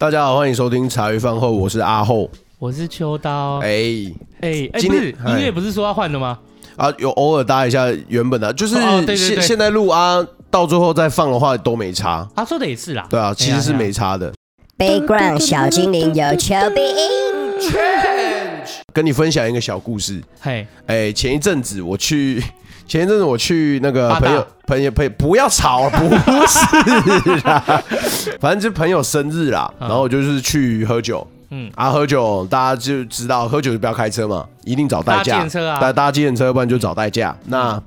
大家好，欢迎收听茶余饭后，我是阿后，我是秋刀。哎哎哎，今天不是音乐不是说要换的吗？啊，有偶尔搭一下原本的，就是哦对对对现现在录啊，到最后再放的话都没差。他说的也是啦。对啊，其实是没差的。Background 小精灵有求必应。跟你分享一个小故事。嘿，哎，前一阵子我去，前一阵子我去那个朋友朋友朋友，不要吵，不是啦，反正就朋友生日啦，嗯然后我就是去喝酒。嗯啊，喝酒大家就知道，喝酒就不要开车嘛，一定找代驾。搭计程车啊搭搭计程车，不然就找代驾。那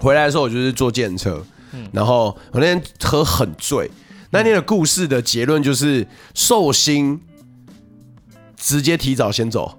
回来的时候，我就是坐计程车。嗯然后我那天喝很醉，那天的故事的结论就是寿星直接提早先走。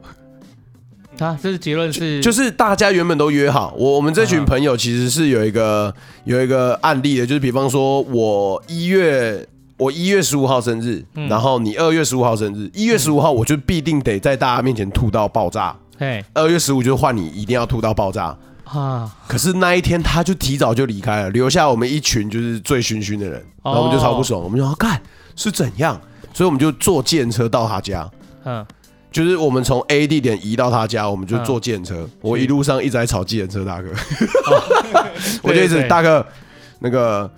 啊，这是结论是就是大家原本都约好，我我们这群朋友其实是有一个有一个案例的，就是比方说我一月我一月十五号生日，然后你二月十五号生日，一月十五号我就必定得在大家面前吐到爆炸，嘿。二月十五就换你一定要吐到爆炸。啊，可是那一天他就提早就离开了，留下我们一群就是醉醺醺的人，然后我们就超不爽，我们就说干是怎样，所以我们就坐计程车到他家。嗯，就是我们从 A 地点移到他家，我们就坐计程车。我一路上一直在吵计程车大哥，我就一直大哥，那个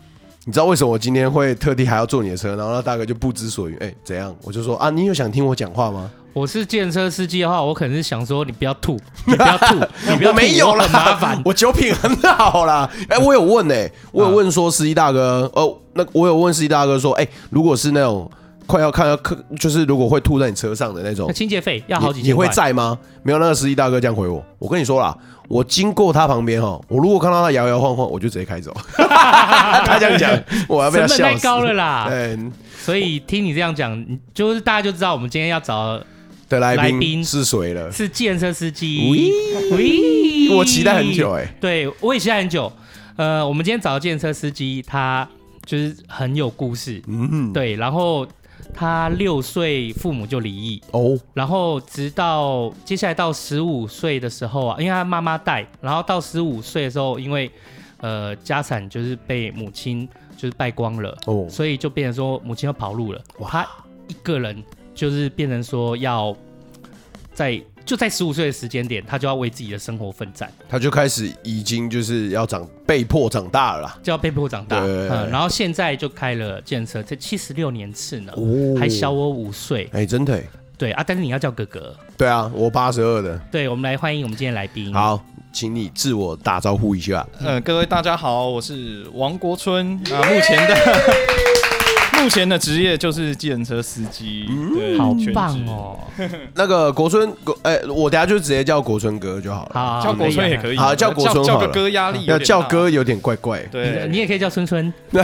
你知道为什么我今天会特地还要坐你的车？然后那大哥就不知所云，哎，怎样？我就说啊，你有想听我讲话吗？我是计程车司机的话，我可能是想说 你不要吐，你不要吐，你不要吐我没有啦，很麻烦。我酒品很好啦。哎，我有问呢，我有问说司机大哥，哦，那我有问司机大哥说，哎，如果是那种快要看到客，就是如果会吐在你车上的那种，清洁费要好几你你会。在吗？没有，那个司机大哥这样回我。我跟你说啦，我经过他旁边哈，我如果看到他摇摇晃晃，我就直接开走。他这样讲，我要被他成本太笑死。高了啦，对所以听你这样讲，你就是大家就知道我们今天要找的来宾来宾是谁了？是计程车司机。喂喂我期待很久哎。对，我也期待很久。呃，我们今天找的计程车司机，他就是很有故事。嗯，对，然后他六岁父母就离异，哦，然后直到接下来到十五岁的时候啊，因为他妈妈带，然后到十五岁的时候，因为呃家产就是被母亲就是败光了，哦。所以就变成说母亲要跑路了，他一个人就是变成说要在就在十五岁的时间点，他就要为自己的生活奋战，他就开始已经就是要长被迫长大了啦。就要被迫长大，对嗯，然后现在就开了建车，这七十六年次呢，哦还小我五岁，哎，真的欸。对啊，但是你要叫哥哥，对啊，我八十二的。对，我们来欢迎我们今天的来宾，好，请你自我打招呼一下。呃，各位大家好，我是王国春啊，目前的目前的职业就是计程车司机，嗯，好棒，哦，那个国春，国哎，我等下就直接叫国春哥就好了。好，叫国春也可以以，好叫国春好了。叫个哥压力要，叫哥有点怪怪，啊，对，你也可以叫春春，是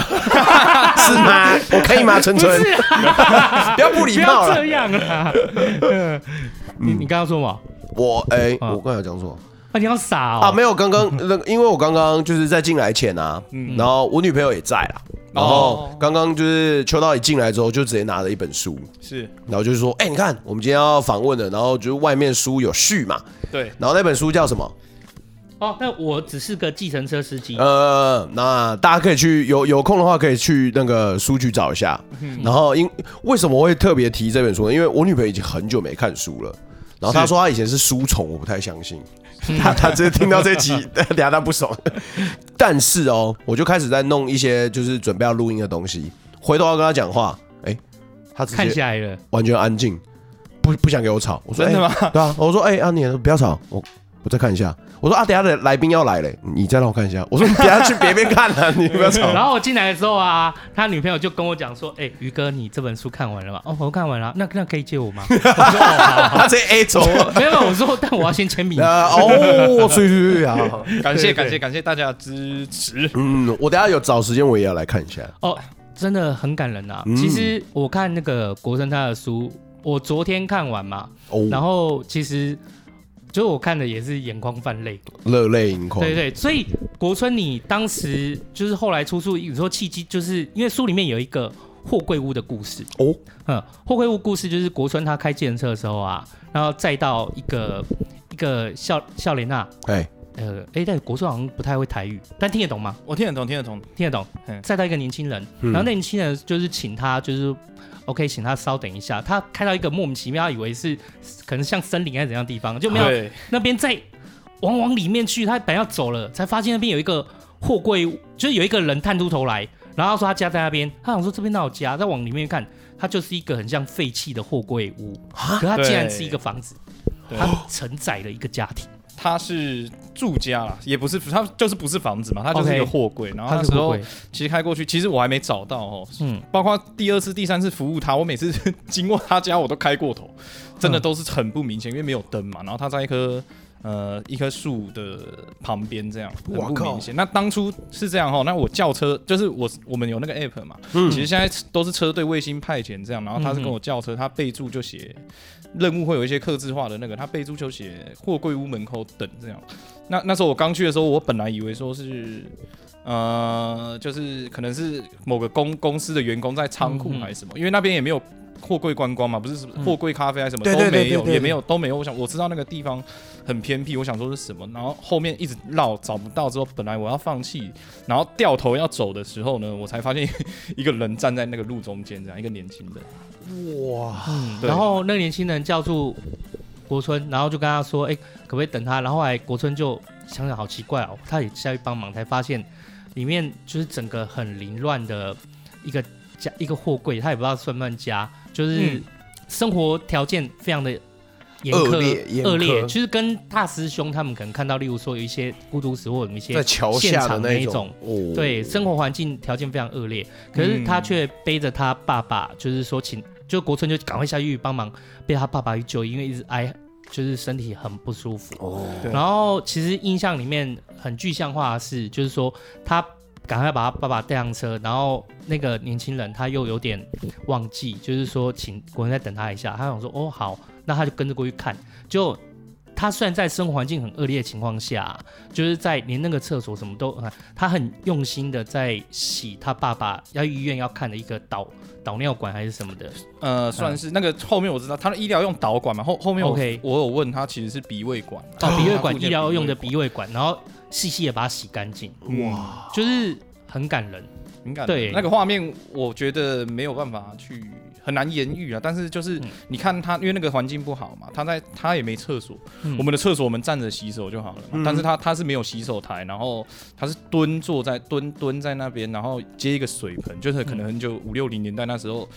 吗？我可以吗？春春，不要不礼貌了。要这。样啊，嗯。你你刚刚说嘛，我哎，啊。我刚才有讲什么？啊，你好傻哦，啊？没有，刚刚那个，因为我刚刚就是在进来前啊，然后我女朋友也在啦。然后刚刚就是秋刀一进来之后，就直接拿了一本书，是，然后就是说，哎，你看我们今天要访问的，然后就是外面书有序嘛，对，然后那本书叫什么？哦，那我只是个计程车司机，呃，那大家可以去有有空的话，可以去那个书局找一下。然后因为什么我会特别提这本书呢？因为我女朋友已经很久没看书了。然后她说她以前是书虫，我不太相信。她她直接听到这集，等下他不爽。但是哦，我就开始在弄一些就是准备要录音的东西。回头要跟他讲话，哎，他直看接下来了，完全安静，不不想给我吵。我说真的吗哎对啊，我说哎，阿年不要吵，我我再看一下。我说啊，等下的来宾要来嘞，你再让我看一下。我说你等下去别边看了，你不要吵。然后我进来的时候啊，他女朋友就跟我讲说，哎，于哥，你这本书看完了吗？哦，我看完了，那那可以借我吗？我说哦，好好 他直接 A 走。没有，我说，但我要先签名。呃哦，所以所以啊，感谢感谢感谢大家的支持，嗯，我等下有找时间我也要来看一下。哦，真的很感人啊！嗯其实我看那个国生他的书，我昨天看完嘛，哦，然后其实就我看的也是眼眶泛泪。热泪盈眶。对对，所以国春，你当时就是后来出书，你说契机，就是因为书里面有一个货柜屋的故事。哦，嗯，货柜屋故事就是国春他开计程车的时候啊，然后再到一个一个笑笑莲娜，哎，呃，哎，但国春好像不太会台语，但听得懂吗？我听得懂，听得懂，听得懂。再到一个年轻人，然后那年轻人就是请他，就是。OK，请他稍等一下。他开到一个莫名其妙，他以为是可能像森林还是怎样的地方，就没有那边再往往里面去。他本来要走了，才发现那边有一个货柜，就是有一个人探出头来，然后说他家在那边。他想说这边哪有家？再往里面看，他就是一个很像废弃的货柜屋，可是他竟然是一个房子，他承载了一个家庭。他是住家啦，也不是，他就是不是房子嘛，他就是一个货柜。然后那时候其实开过去，其实我还没找到哦。嗯，包括第二次、第三次服务他，我每次 经过他家，我都开过头，真的都是很不明显，因为没有灯嘛。然后他在一棵呃一棵树的旁边，这样很不明显。那当初是这样哈，那我叫车就是我我们有那个 app 嘛，嗯，其实现在都是车队卫星派遣这样，然后他是跟我叫车，他备注就写。任务会有一些克制化的那个，他备注就写货柜屋门口等这样。那那时候我刚去的时候，我本来以为说是，呃，就是可能是某个公公司的员工在仓库还是什么，因为那边也没有货柜观光嘛，不是货柜咖啡还是什么都没有，也没有都没有。我想我知道那个地方很偏僻，我想说是什么，然后后面一直绕找不到之后，本来我要放弃，然后掉头要走的时候呢，我才发现一个人站在那个路中间，这样一个年轻人。哇，嗯，然后那个年轻人叫住国春，然后就跟他说：“哎，可不可以等他？”然后后来国春就想想，好奇怪哦，他也下去帮忙，才发现里面就是整个很凌乱的一个家，一个货柜，他也不知道算不算家，就是生活条件非常的严苛恶劣，恶劣，其实跟大师兄他们可能看到，例如说有一些孤独死或者有一些在桥下的那一种，对，生活环境条件非常恶劣，可是他却背着他爸爸，就是说请。就国春就赶快下去帮忙，被他爸爸去救，因为一直挨，就是身体很不舒服。哦，然后其实印象里面很具象化的是，就是说他赶快把他爸爸带上车，然后那个年轻人他又有点忘记，就是说请国人再等他一下。他想说哦好，那他就跟着过去看，就。他虽然在生活环境很恶劣的情况下，就是在连那个厕所什么都，他很用心的在洗他爸爸要医院要看的一个导导尿管还是什么的，呃，算是那个后面我知道他的医疗用导管嘛，后后面我 Okay. 我有问他其实是鼻胃管，哦，鼻胃管 医疗用的鼻胃管，然后细细的把它洗干净，哇，就是很感人，很感人，对，那个画面我觉得没有办法去。很难言喻啊，但是就是你看他，因为那个环境不好嘛，他在他也没厕所，嗯、我们的厕所我们站着洗手就好了嘛，嗯、但是他他是没有洗手台，然后他是蹲坐在蹲蹲在那边，然后接一个水盆，就是可能很久五六零年代那时候，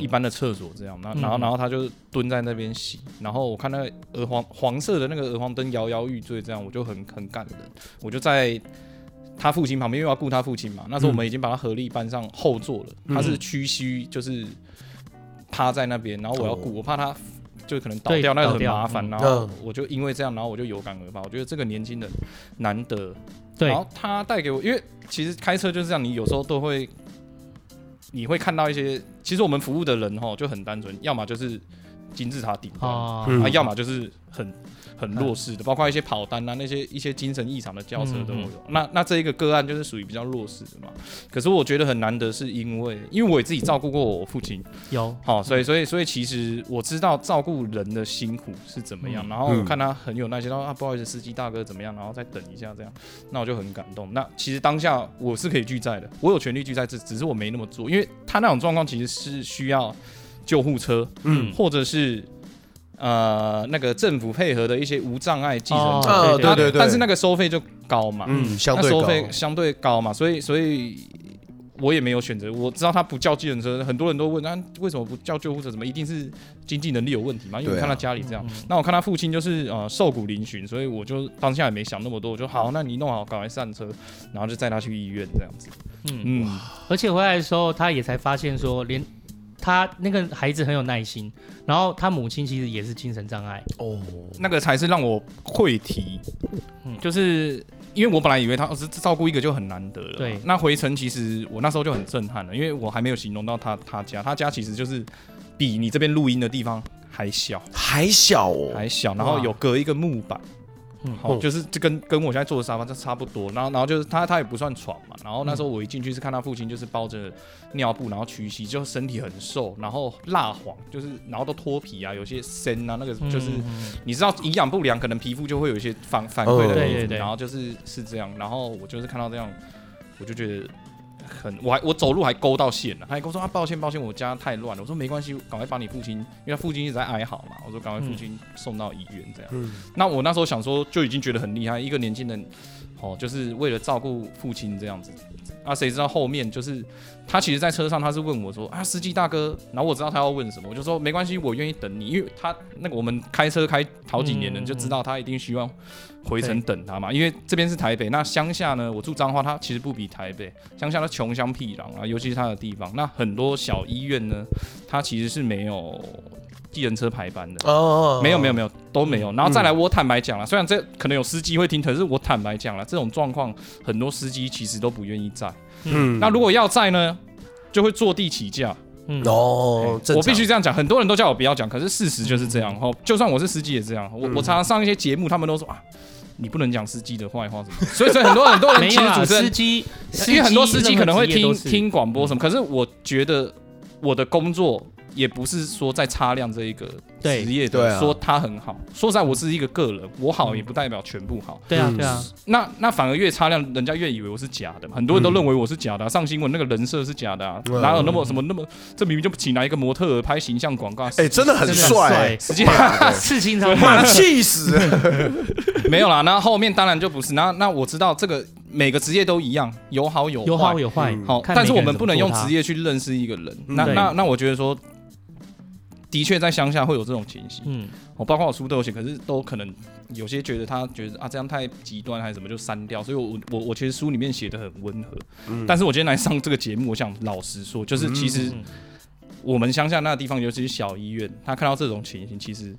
一般的厕所这样，然后然后然后他就蹲在那边洗，然后我看那个鹅黄黄色的那个鹅黄灯摇摇欲坠，这样我就很很感人，我就在他父亲旁边，因为要顾他父亲嘛，那时候我们已经把他合力搬上后座了，他是屈膝就是。趴在那边，然后我要顾，我怕他就可能倒掉，那个很麻烦。然后我就因为这样，然后我就有感而发。我觉得这个年轻人难得，然后他带给我，因为其实开车就是这样，你有时候都会，你会看到一些，其实我们服务的人哈就很单纯，要么就是金字塔顶端啊，要么就是很。很弱势的，包括一些跑单啊，那些一些精神异常的轿车都有。嗯嗯，那那这一个个案就是属于比较弱势的嘛。可是我觉得很难得，是因为因为我也自己照顾过我父亲，有好，所以所以所以其实我知道照顾人的辛苦是怎么样。嗯、然后我看他很有耐心，然后啊不好意思，司机大哥怎么样，然后再等一下这样，那我就很感动。那其实当下我是可以拒载的，我有权利拒载，只只是我没那么做，因为他那种状况其实是需要救护车，嗯，或者是。呃，那个政府配合的一些无障碍计程车，哦、对对对，但是那个收费就高嘛，嗯，相对费相对高嘛，所以所以我也没有选择。我知道他不叫计程车，很多人都问，那、啊、为什么不叫救护车？怎么一定是经济能力有问题嘛？因为我看他家里这样，啊、那我看他父亲就是呃瘦骨嶙峋，所以我就当下也没想那么多，我就好，那你弄好，赶快上车，然后就载他去医院这样子。嗯嗯，嗯而且回来的时候，他也才发现说连。他那个孩子很有耐心，然后他母亲其实也是精神障碍。哦，那个才是让我会提，嗯，就是因为我本来以为他是照顾一个就很难得了，对，那回程其实我那时候就很震撼了，因为我还没有形容到他他家，他家其实就是比你这边录音的地方还小，还小哦，还小，然后有隔一个木板，嗯，好，就是这跟跟我现在坐的沙发这差不多。然后然后就是他他也不算床嘛。然后那时候我一进去是看他父亲就是包着尿布，然后屈膝，就身体很瘦，然后蜡黄，就是然后都脱皮啊，有些深啊，那个就是你知道营养不良，可能皮肤就会有一些反反馈的。对对对。然后就是是这样，然后我就是看到这样，我就觉得。很，我还我走路还勾到线了，他还跟我说啊，抱歉抱歉，我家太乱了。我说没关系，赶快把你父亲，因为他父亲一直在哀嚎嘛。我说赶快父亲送到医院这样。嗯、那我那时候想说就已经觉得很厉害，一个年轻人，哦，就是为了照顾父亲这样子。啊，谁知道后面就是他其实，在车上他是问我说啊，司机大哥，然后我知道他要问什么，我就说没关系，我愿意等你，因为他那个我们开车开好几年了，就知道他一定希望回程等他嘛。因为这边是台北，那乡下呢，我住彰化，他其实不比台北乡下的穷乡僻壤啊，尤其是他的地方，那很多小医院呢，他其实是没有。计程车排班的哦，没有没有没有都没有。然后再来，我坦白讲了，虽然这可能有司机会听，可是我坦白讲了，这种状况很多司机其实都不愿意载。嗯，那如果要载呢，就会坐地起价。嗯哦，我必须这样讲，很多人都叫我不要讲，可是事实就是这样。哦，就算我是司机也这样。我我常常上一些节目，他们都说啊，你不能讲司机的坏话什么。所以所以很多很多人其实主持人，司机，因为很多司机可能会听听广播什么。可是我觉得我的工作。也不是说在擦亮这一个职业的，说他很好。说实在，我是一个个人，我好也不代表全部好。对啊，对啊。那那反而越擦亮，人家越以为我是假的。很多人都认为我是假的，上新闻那个人设是假的啊，哪有那么什么那么？这明明就请来一个模特儿拍形象广告，哎，真的很帅，实际上刺青超帅，气死。没有啦，那后面当然就不是。那那我知道这个每个职业都一样，有好有有好有坏。好，但是我们不能用职业去认识一个人。那那那我觉得说。的确，在乡下会有这种情形。嗯，我包括我书都有写，可是都可能有些觉得他觉得啊这样太极端还是什么就删掉。所以我我我其实书里面写的很温和。嗯，但是我今天来上这个节目，我想老实说，就是其实我们乡下那个地方，尤其是小医院，他看到这种情形，其实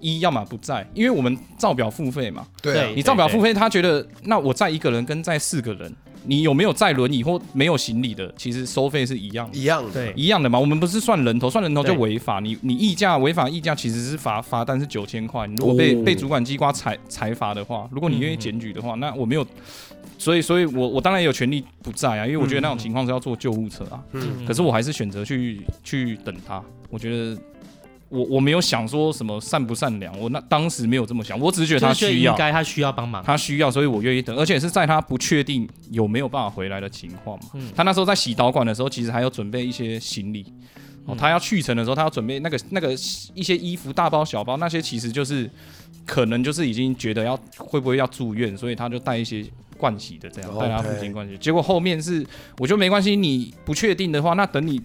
一要么不在，因为我们照表付费嘛。对，你照表付费，他觉得那我在一个人跟在四个人。你有没有载轮椅或没有行李的？其实收费是一样的，一样的，对，一样的嘛。我们不是算人头，算人头就违法。你你溢价违法溢价，其实是罚罚单是九千块。你如果被、哦、被主管机关裁裁罚的话，如果你愿意检举的话，嗯、那我没有，所以所以我我当然也有权利不在啊，因为我觉得那种情况是要坐救护车啊。嗯、可是我还是选择去去等他，我觉得。我我没有想说什么善不善良，我那当时没有这么想，我只是觉得他需要，应该他需要帮忙，他需要，所以我愿意等，而且是在他不确定有没有办法回来的情况嘛。嗯、他那时候在洗导管的时候，其实还要准备一些行李，哦，他要去程的时候，他要准备那个那个一些衣服大包小包，那些其实就是可能就是已经觉得要会不会要住院，所以他就带一些盥洗的这样带他父亲盥洗，结果后面是我觉得没关系，你不确定的话，那等你。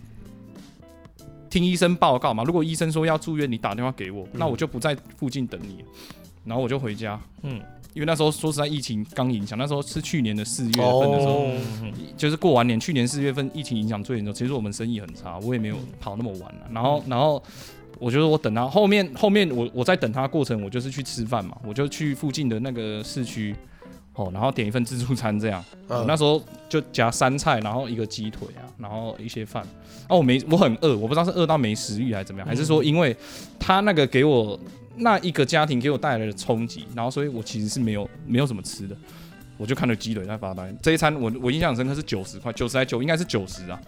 听医生报告嘛，如果医生说要住院，你打电话给我，嗯、那我就不在附近等你，然后我就回家。嗯，因为那时候说实在疫情刚影响，那时候是去年的四月份的时候，哦、就是过完年，去年四月份疫情影响最严重，其实我们生意很差，我也没有跑那么晚了。然后，然后我觉得我等他后面后面我我在等他过程，我就是去吃饭嘛，我就去附近的那个市区。哦，然后点一份自助餐这样，嗯、我那时候就夹三菜，然后一个鸡腿啊，然后一些饭。哦，我没，我很饿，我不知道是饿到没食欲还是怎么样，嗯、还是说因为他那个给我那一个家庭给我带来的冲击，然后所以我其实是没有没有什么吃的，我就看着鸡腿在发呆。这一餐我我印象很深刻是九十块，九十还九应该是九十啊。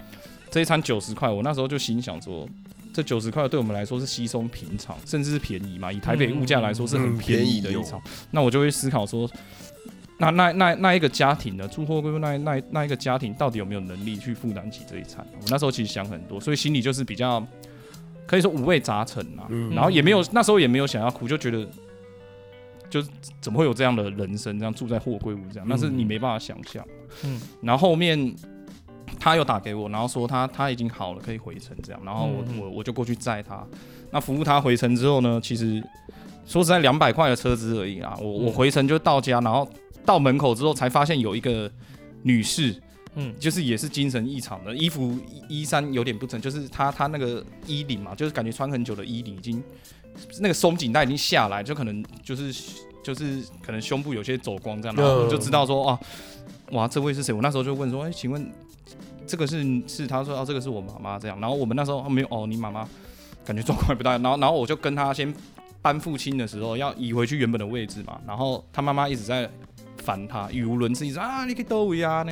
这一餐九十块，我那时候就心想说，这九十块对我们来说是稀松平常，甚至是便宜嘛，以台北物价来说是很便宜的一场。那我就会思考说。那那那那一个家庭呢？住货柜那那那一个家庭到底有没有能力去负担起这一餐？我那时候其实想很多，所以心里就是比较可以说五味杂陈啊。嗯、然后也没有那时候也没有想要哭，就觉得就是怎么会有这样的人生，这样住在货柜屋这样，那是你没办法想象。嗯。然后后面他又打给我，然后说他他已经好了，可以回程这样。然后我我我就过去载他。那服务他回程之后呢，其实说实在两百块的车资而已啊。我我回程就到家，然后。到门口之后，才发现有一个女士，嗯，就是也是精神异常的，衣服衣衫有点不整，就是她她那个衣领嘛，就是感觉穿很久的衣领已经那个松紧带已经下来，就可能就是就是可能胸部有些走光这样，然后我就知道说啊，哇，这位是谁？我那时候就问说，哎、欸，请问这个是是？他说啊，这个是我妈妈这样。然后我们那时候没有哦，你妈妈感觉状况也不大，然后然后我就跟她先。搬父亲的时候要移回去原本的位置嘛，然后他妈妈一直在烦他，语无伦次，一直啊，你可以逗我呀呢。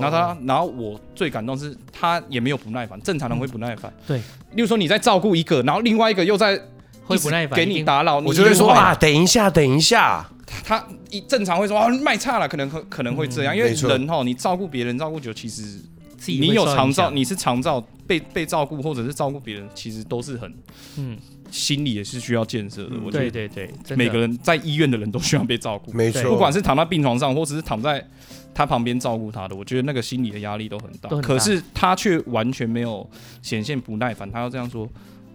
然后他，然后我最感动是他也没有不耐烦，正常人会不耐烦。对，例如说你在照顾一个，然后另外一个又在会不耐烦，给你打扰，我就会说啊，等一下，等一下。他一正常会说啊，卖差了，可能可可能会这样，因为人哈，你照顾别人照顾久，其实你有常照，你是常照被被照顾或者是照顾别人，其实都是很嗯。心理也是需要建设的，我觉得。对对对，每个人在医院的人都需要被照顾，没错。不管是躺在病床上，或者是躺在他旁边照顾他的，我觉得那个心理的压力都很大。可是他却完全没有显现不耐烦，他要这样说：“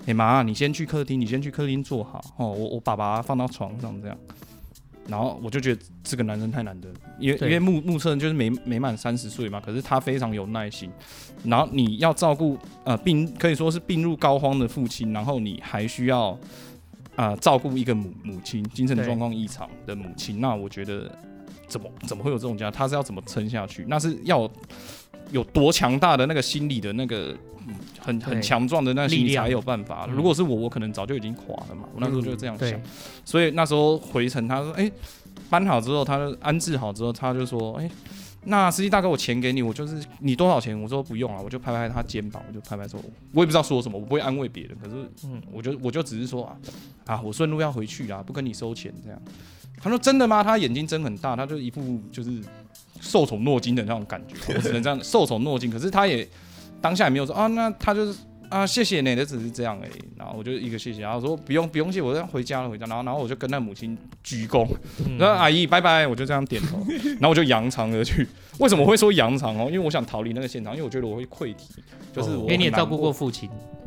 哎妈，你先去客厅，你先去客厅坐好哦，我我把爸放到床上这样。”然后我就觉得这个男生太难得，因为因为目目测就是没没满三十岁嘛，可是他非常有耐心。然后你要照顾呃病可以说是病入膏肓的父亲，然后你还需要啊、呃、照顾一个母母亲精神状况异常的母亲，那我觉得怎么怎么会有这种家？他是要怎么撑下去？那是要有多强大的那个心理的那个。很很强壮的那心理才有办法。如果是我，我可能早就已经垮了嘛。我那时候就这样想，所以那时候回程，他说：“哎，搬好之后，他就安置好之后，他就说：‘哎，那司机大哥，我钱给你，我就是你多少钱？’我说不用了，我就拍拍他肩膀，我就拍拍说，我也不知道说什么，我不会安慰别人。可是，嗯，我就我就只是说啊，啊，我顺路要回去啊，不跟你收钱这样。他说真的吗？他眼睛睁很大，他就一副就是受宠若惊的那种感觉。我只能这样受宠若惊。可是他也。当下也没有说啊，那他就是啊，谢谢你的，只是这样而已。然后我就一个谢谢，然后说不用不用谢，我要回家了回家。然后然后我就跟那母亲鞠躬，然后阿姨拜拜，我就这样点头。然后我就扬长而去。为什么会说扬长哦？因为我想逃离那个现场，因为我觉得我会溃体，就是我因为你也照顾过父亲，嗯，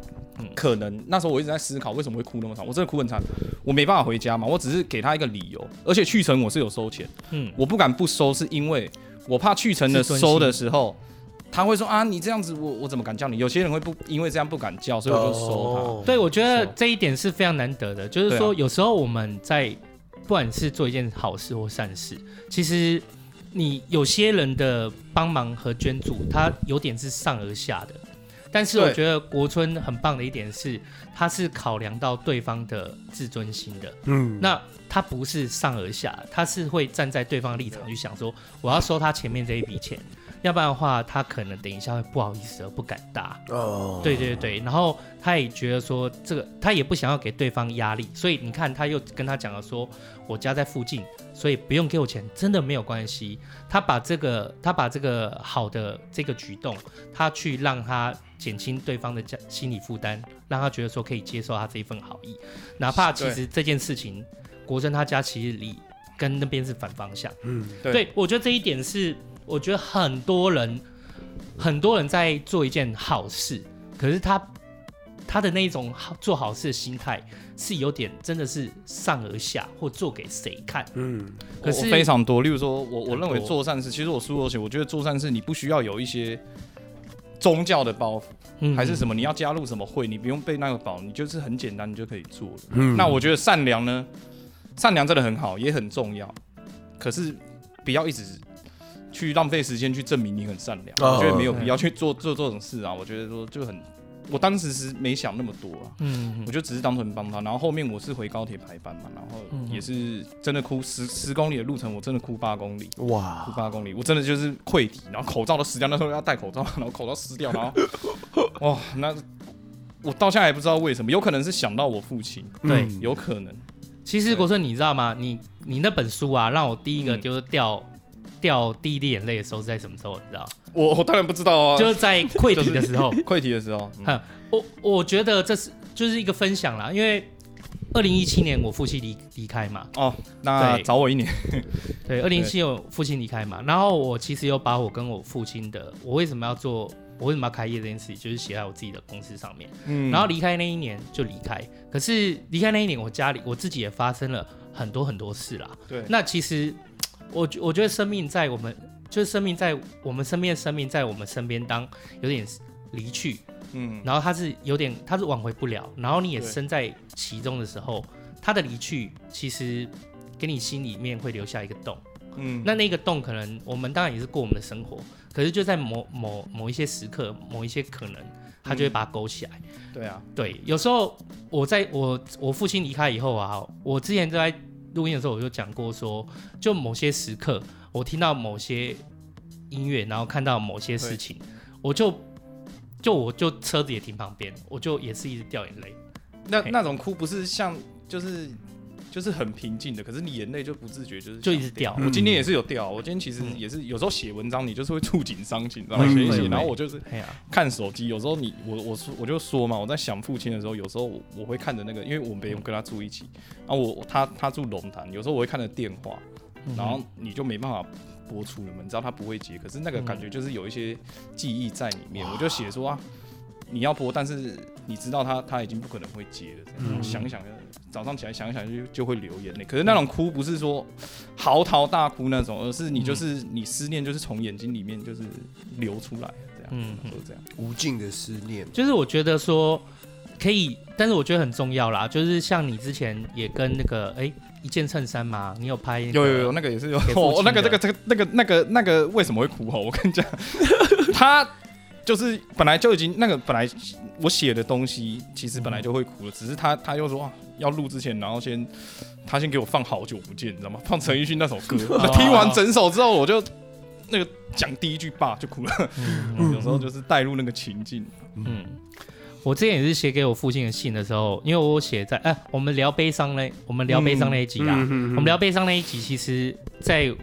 可能那时候我一直在思考为什么会哭那么惨。我真的哭很惨，我没办法回家嘛，我只是给他一个理由，而且去程我是有收钱，嗯，我不敢不收，是因为我怕去程的收的时候。他会说啊，你这样子我，我我怎么敢叫你？有些人会不因为这样不敢叫，所以我就收他。Oh. 对，我觉得这一点是非常难得的，就是说有时候我们在不管是做一件好事或善事，其实你有些人的帮忙和捐助，他有点是上而下的。但是我觉得国春很棒的一点是，他是考量到对方的自尊心的。嗯，那他不是上而下，他是会站在对方的立场去想说，我要收他前面这一笔钱。要不然的话，他可能等一下会不好意思而不敢搭。哦，对对对，然后他也觉得说这个，他也不想要给对方压力，所以你看，他又跟他讲了说，我家在附近，所以不用给我钱，真的没有关系。他把这个，他把这个好的这个举动，他去让他减轻对方的家心理负担，让他觉得说可以接受他这一份好意，哪怕其实这件事情，国珍他家其实离跟那边是反方向。嗯，对，对，我觉得这一点是。我觉得很多人，很多人在做一件好事，可是他他的那种做好事的心态是有点真的是上而下，或做给谁看？嗯，可是非常多。例如说，我我认为做善事，其实我书有写，我觉得做善事你不需要有一些宗教的包袱，嗯、还是什么，你要加入什么会，你不用背那个包，你就是很简单，你就可以做了。嗯，那我觉得善良呢，善良真的很好，也很重要，可是不要一直。去浪费时间去证明你很善良，oh, 我觉得没有必要去做做这种事啊。我觉得说就很，我当时是没想那么多啊。嗯，我就只是单纯帮他。然后后面我是回高铁排班嘛，然后也是真的哭十十公里的路程，我真的哭八公里。哇，哭八公里，我真的就是溃堤，然后口罩都撕掉。那时候要戴口罩，然后口罩撕掉，然后 哇，那我到现在也不知道为什么，有可能是想到我父亲，对，有可能。其实国顺，你知道吗？你你那本书啊，让我第一个就是掉。掉第一滴眼泪的时候是在什么时候？你知道？我我当然不知道啊，就是在溃堤的时候。溃堤的时候，嗯，我我觉得这是就是一个分享啦，因为二零一七年我父亲离离开嘛。哦，那早我一年。对，二零一七年我父亲离开嘛，然后我其实有把我跟我父亲的，我为什么要做，我为什么要开业这件事情，就是写在我自己的公司上面。嗯。然后离开那一年就离开，可是离开那一年，我家里我自己也发生了很多很多事啦。对。那其实。我我觉得生命在我们，就是生命在我们身边的生命在我们身边，当有点离去，嗯，然后他是有点，他是挽回不了，然后你也身在其中的时候，他的离去其实给你心里面会留下一个洞，嗯，那那个洞可能我们当然也是过我们的生活，可是就在某某某一些时刻，某一些可能，他就会把它勾起来。嗯、对啊，对，有时候我在我我父亲离开以后啊，我之前在录音的时候我就讲过说，就某些时刻，我听到某些音乐，然后看到某些事情，我就就我就车子也停旁边，我就也是一直掉眼泪。那那种哭不是像就是。就是很平静的，可是你眼泪就不自觉就是就一直掉。我今天也是有掉，我今天其实也是有时候写文章，你就是会触景伤情，然后写一写，然后我就是看手机。有时候你我我说我就说嘛，我在想父亲的时候，有时候我我会看着那个，因为我没有跟他住一起，然后我他他住龙潭，有时候我会看着电话，然后你就没办法播出了嘛，你知道他不会接，可是那个感觉就是有一些记忆在里面，我就写说啊，你要播，但是你知道他他已经不可能会接了，这样想一想。早上起来想一想就就会流眼泪，可是那种哭不是说嚎啕大哭那种，而是你就是你思念就是从眼睛里面就是流出来这样，嗯，就这样无尽的思念。就是我觉得说可以，但是我觉得很重要啦，就是像你之前也跟那个哎、欸、一件衬衫嘛，你有拍有有有那个也是有哦，那个这个这个那个那个那个为什么会哭哈？我跟你讲，他。就是本来就已经那个本来我写的东西，其实本来就会哭了，只是他他又说啊，要录之前，然后先他先给我放好久不见，你知道吗？放陈奕迅那首歌 听完整首之后，我就那个讲第一句爸就哭了。有时候就是带入那个情境。嗯，我之前也是写给我父亲的信的时候，因为我写在哎，我们聊悲伤嘞，我们聊悲伤那一集啊，我们聊悲伤那一集，其实在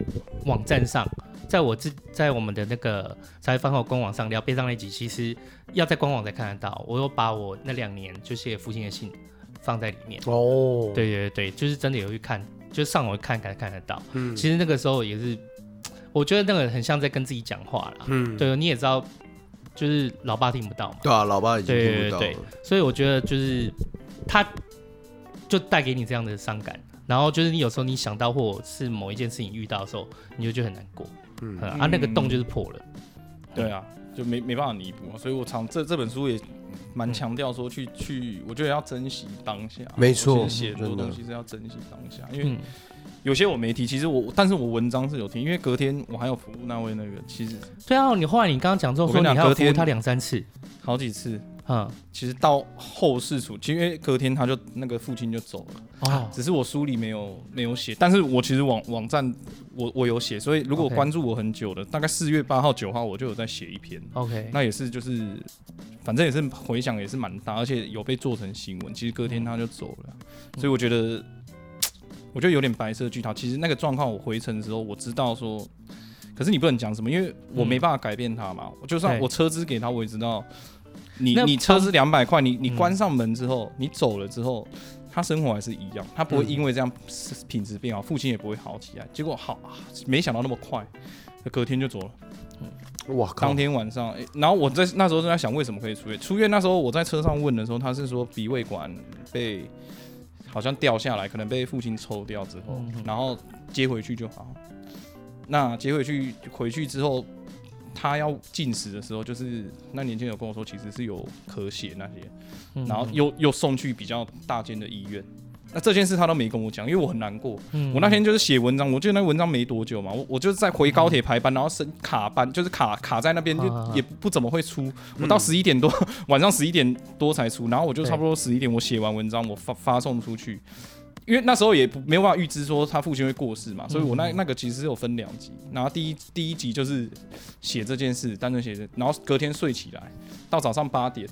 网站上。在我自在我们的那个茶余饭后官网上聊悲伤那一集，其实要在官网才看得到。我有把我那两年就写父亲的信放在里面。哦，对对对，就是真的有去看，就上网看才看得到。嗯，其实那个时候也是，我觉得那个很像在跟自己讲话啦。嗯，对，你也知道，就是老爸听不到嘛。对啊，老爸已经听不到了。对对对，所以我觉得就是他，就带给你这样的伤感。然后就是你有时候你想到或是某一件事情遇到的时候，你就觉得很难过。嗯啊，那个洞就是破了，对啊，就没没办法弥补，所以我常这这本书也蛮强调说去去，我觉得要珍惜当下，没错，写很多东西是要珍惜当下，因为有些我没提，其实我但是我文章是有提，因为隔天我还有服务那位那个，其实对啊，你后来你刚刚讲之后说你还要服务他两三次，好几次。嗯，其实到后世处，其实因为隔天他就那个父亲就走了哦，只是我书里没有没有写，但是我其实网网站我我有写，所以如果关注我很久的，大概四月八号九号我就有在写一篇，OK，那也是就是反正也是回响也是蛮大，而且有被做成新闻。其实隔天他就走了，所以我觉得我觉得有点白色巨塔。其实那个状况我回程的时候我知道说，可是你不能讲什么，因为我没办法改变他嘛。就算我车资给他，我也知道。你你车是两百块，你你关上门之后，嗯、你走了之后，他生活还是一样，他不会因为这样品质变好，父亲也不会好起来。结果好，没想到那么快，隔天就走了。哇靠！当天晚上，然后我在那时候正在想为什么可以出院。出院那时候我在车上问的时候，他是说鼻胃管被好像掉下来，可能被父亲抽掉之后，然后接回去就好。那接回去回去之后。他要进食的时候，就是那年轻人跟我说，其实是有咳血那些，然后又又送去比较大间的医院。那这件事他都没跟我讲，因为我很难过。我那天就是写文章，我记得那文章没多久嘛，我我就是在回高铁排班，然后升卡班，就是卡卡在那边，就也不怎么会出。我到十一点多，晚上十一点多才出，然后我就差不多十一点，我写完文章，我发发送出去。因为那时候也没有办法预知说他父亲会过世嘛，所以我那那个其实是有分两集，然后第一第一集就是写这件事，单纯写的，然后隔天睡起来到早上八点，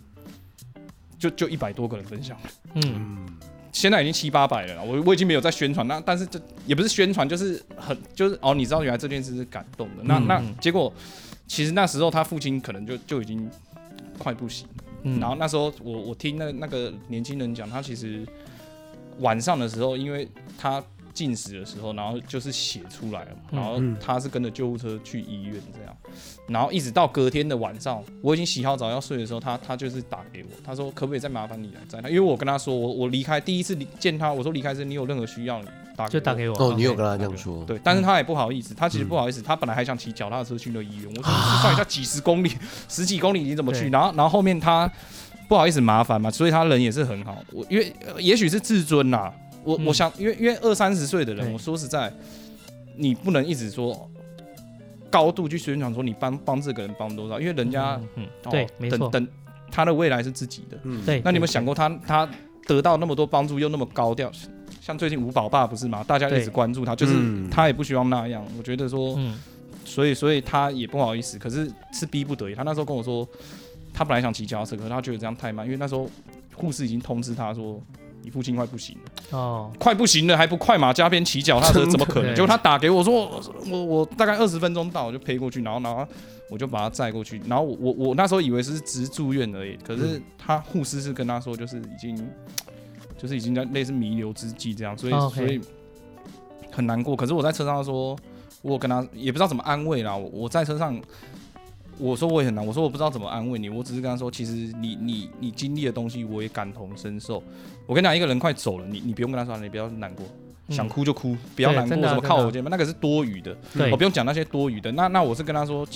就就一百多个人分享。了，嗯，现在已经七八百了，我我已经没有在宣传，那但是这也不是宣传，就是很就是哦，你知道原来这件事是感动的，那那结果其实那时候他父亲可能就就已经快不行，嗯，然后那时候我我听那那个年轻人讲，他其实。晚上的时候，因为他进食的时候，然后就是血出来了嘛，然后他是跟着救护车去医院这样，然后一直到隔天的晚上，我已经洗好澡要睡的时候，他他就是打给我，他说可不可以再麻烦你来载他，因为我跟他说我我离开第一次见他，我说离开时你有任何需要你打就打给我哦，你有跟他这样说，对，但是他也不好意思，他其实不好意思，他本来还想骑脚踏车去那医院，我说算 一下几十公里，十几公里你怎么去？然后然后后面他。不好意思，麻烦嘛，所以他人也是很好。我因为也许是自尊呐，我我想，因为因为二三十岁的人，我说实在，你不能一直说高度去宣传说你帮帮这个人帮多少，因为人家嗯，对，没错，等等他的未来是自己的，嗯，对。那你有没有想过他他得到那么多帮助又那么高调？像最近吴宝爸不是吗？大家一直关注他，就是他也不希望那样。我觉得说，所以所以他也不好意思，可是是逼不得已。他那时候跟我说，他本来想骑脚踏车，可是他觉得这样太慢，因为那时候护士已经通知他说，你父亲快不行了，哦，快不行了还不快马加鞭骑脚踏车，怎么可能？结果他打给我说，我我大概二十分钟到，我就飞过去，然后然后我就把他载过去，然后我我我那时候以为是只是住院而已，可是他护士是跟他说，就是已经。就是已经在类似弥留之际这样，所以、oh, okay. 所以很难过。可是我在车上说，我跟他也不知道怎么安慰啦。我我在车上，我说我也很难，我说我不知道怎么安慰你。我只是跟他说，其实你你你经历的东西，我也感同身受。我跟你讲，一个人快走了，你你不用跟他说，你不要难过，嗯、想哭就哭，不要难过，什么靠我肩膀，那个是多余的。对我不用讲那些多余的。那那我是跟他说，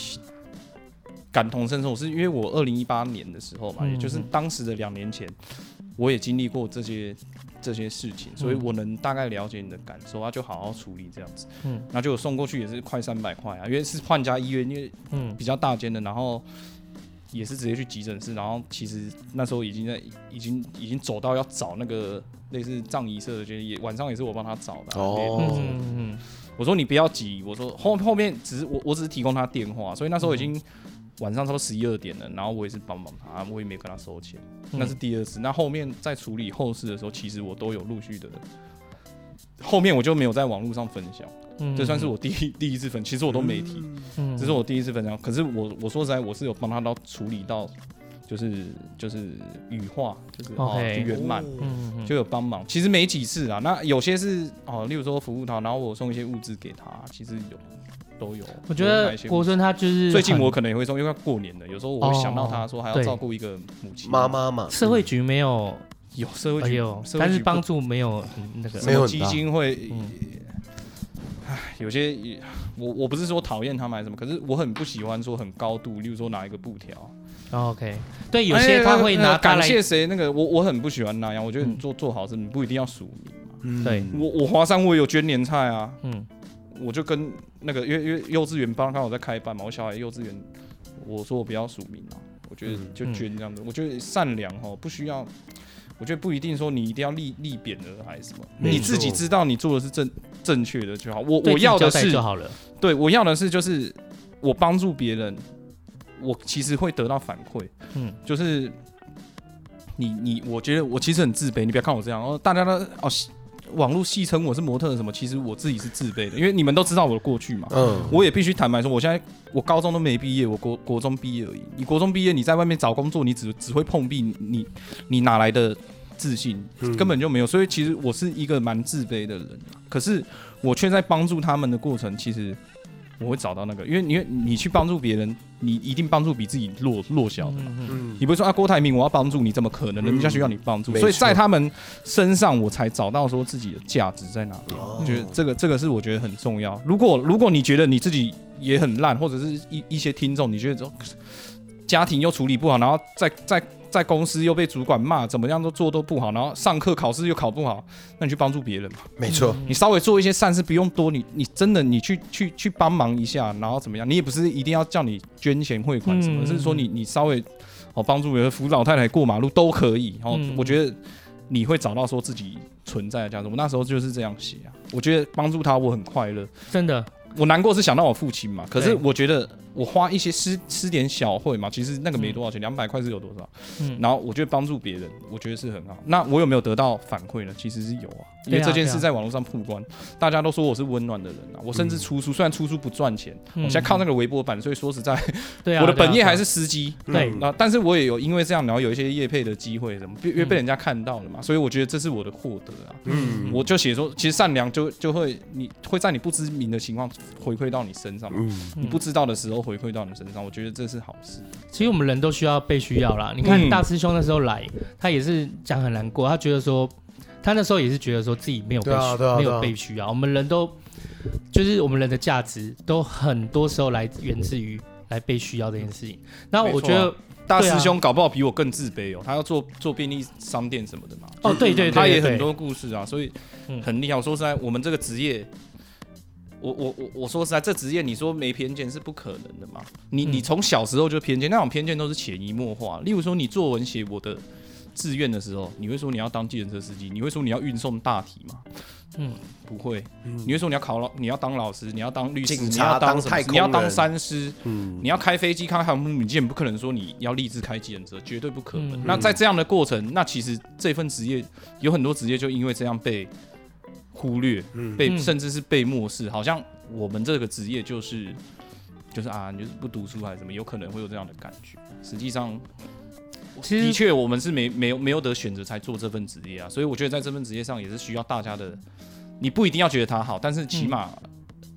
感同身受，是因为我二零一八年的时候嘛，嗯、也就是当时的两年前。我也经历过这些这些事情，所以我能大概了解你的感受，啊，就好好处理这样子。嗯，那就送过去也是快三百块啊，因为是换家医院，因为嗯比较大间的，然后也是直接去急诊室，然后其实那时候已经在已经已经走到要找那个类似葬仪社的，就也晚上也是我帮他找的。哦，嗯，我说你不要急，我说后后面只是我我只是提供他电话，所以那时候已经。晚上差不多十一二点了，然后我也是帮帮他，我也没跟他收钱，那是第二次。那后面在处理后事的时候，其实我都有陆续的。后面我就没有在网络上分享，嗯、这算是我第一第一次分。其实我都没提，嗯、这是我第一次分享。可是我我说实在，我是有帮他到处理到，就是就是羽化，就是哦圆满，就有帮忙。其实没几次啊，那有些是哦，例如说服务他，然后我送一些物资给他，其实有。都有，我觉得国春他就是最近我可能也会说，因为要过年了，有时候我会想到他说还要照顾一个母亲妈妈嘛。社会局没有有社会局有，但是帮助没有那个没有基金会。唉，有些我我不是说讨厌他们还是什么，可是我很不喜欢说很高度，例如说拿一个布条。OK，对，有些他会拿感谢谁那个，我我很不喜欢那样。我觉得你做做好事，你不一定要署名嘛。对，我我华山我也有捐年菜啊。嗯。我就跟那个，因为因为幼稚园刚刚好在开班嘛，我小孩幼稚园，我说我不要署名啊，我觉得就捐这样子。嗯、我觉得善良哈，不需要，我觉得不一定说你一定要立立匾额还是什么，你自己知道你做的是正正确的就好。我我要的是，对，我要的是就是我帮助别人，我其实会得到反馈，嗯，就是你你，我觉得我其实很自卑，你不要看我这样哦，大家都哦。网络戏称我是模特什么？其实我自己是自卑的，因为你们都知道我的过去嘛。嗯，我也必须坦白说，我现在我高中都没毕业，我国国中毕业而已。你国中毕业，你在外面找工作，你只只会碰壁，你你哪来的自信？根本就没有。所以其实我是一个蛮自卑的人，可是我却在帮助他们的过程，其实。我会找到那个，因为因为你去帮助别人，你一定帮助比自己弱弱小的。嗯，你不会说啊，郭台铭，我要帮助你，怎么可能？人家需要你帮助，所以在他们身上，我才找到说自己的价值在哪里。我觉得这个这个是我觉得很重要。如果如果你觉得你自己也很烂，或者是一一些听众，你觉得说家庭又处理不好，然后再再。在公司又被主管骂，怎么样都做都不好，然后上课考试又考不好，那你去帮助别人嘛？没错，你稍微做一些善事，不用多，你你真的你去去去帮忙一下，然后怎么样？你也不是一定要叫你捐钱汇款什么，而是说你你稍微哦帮助人扶老太太过马路都可以。然后我觉得你会找到说自己存在的价值。我那时候就是这样写啊，我觉得帮助他我很快乐，真的。我难过是想到我父亲嘛，可是我觉得。我花一些施施点小惠嘛，其实那个没多少钱，两百块是有多少？嗯，然后我觉得帮助别人，我觉得是很好。那我有没有得到反馈呢？其实是有啊，因为这件事在网络上曝光，大家都说我是温暖的人啊。我甚至出书，虽然出书不赚钱，我现在靠那个微博版，所以说实在，我的本业还是司机。对，那但是我也有因为这样，然后有一些业配的机会什么，因为被人家看到了嘛，所以我觉得这是我的获得啊。嗯，我就写说，其实善良就就会你会在你不知名的情况回馈到你身上，嗯，你不知道的时候回馈到你身上。我觉得这是好事。其实我们人都需要被需要啦。你看大师兄那时候来，他也是讲很难过，他觉得说，他那时候也是觉得说自己没有被需要，没有被需要。我们人都就是我们人的价值，都很多时候来源自于来被需要这件事情。那我觉得大师兄搞不好比我更自卑哦，他要做做便利商店什么的嘛。哦，对对，他也很多故事啊，所以很厉害。我说实在，我们这个职业。我我我我说实在，这职业你说没偏见是不可能的嘛？你你从小时候就偏见，那种偏见都是潜移默化。例如说，你作文写我的志愿的时候，你会说你要当计程车司机，你会说你要运送大体吗？嗯，不会。你会说你要考老，你要当老师，你要当律师，你要当你要当三师，嗯，你要开飞机、开航母，你基本不可能说你要立志开计程车，绝对不可能。嗯那在这样的过程，那其实这份职业有很多职业就因为这样被忽略，被嗯甚至是被漠视，好像我们这个职业就是就是啊，你就是不读书还是什么，有可能会有这样的感觉。实际上，其实的确我们是没没有没有得选择才做这份职业啊，所以我觉得在这份职业上也是需要大家的，你不一定要觉得他好，但是起码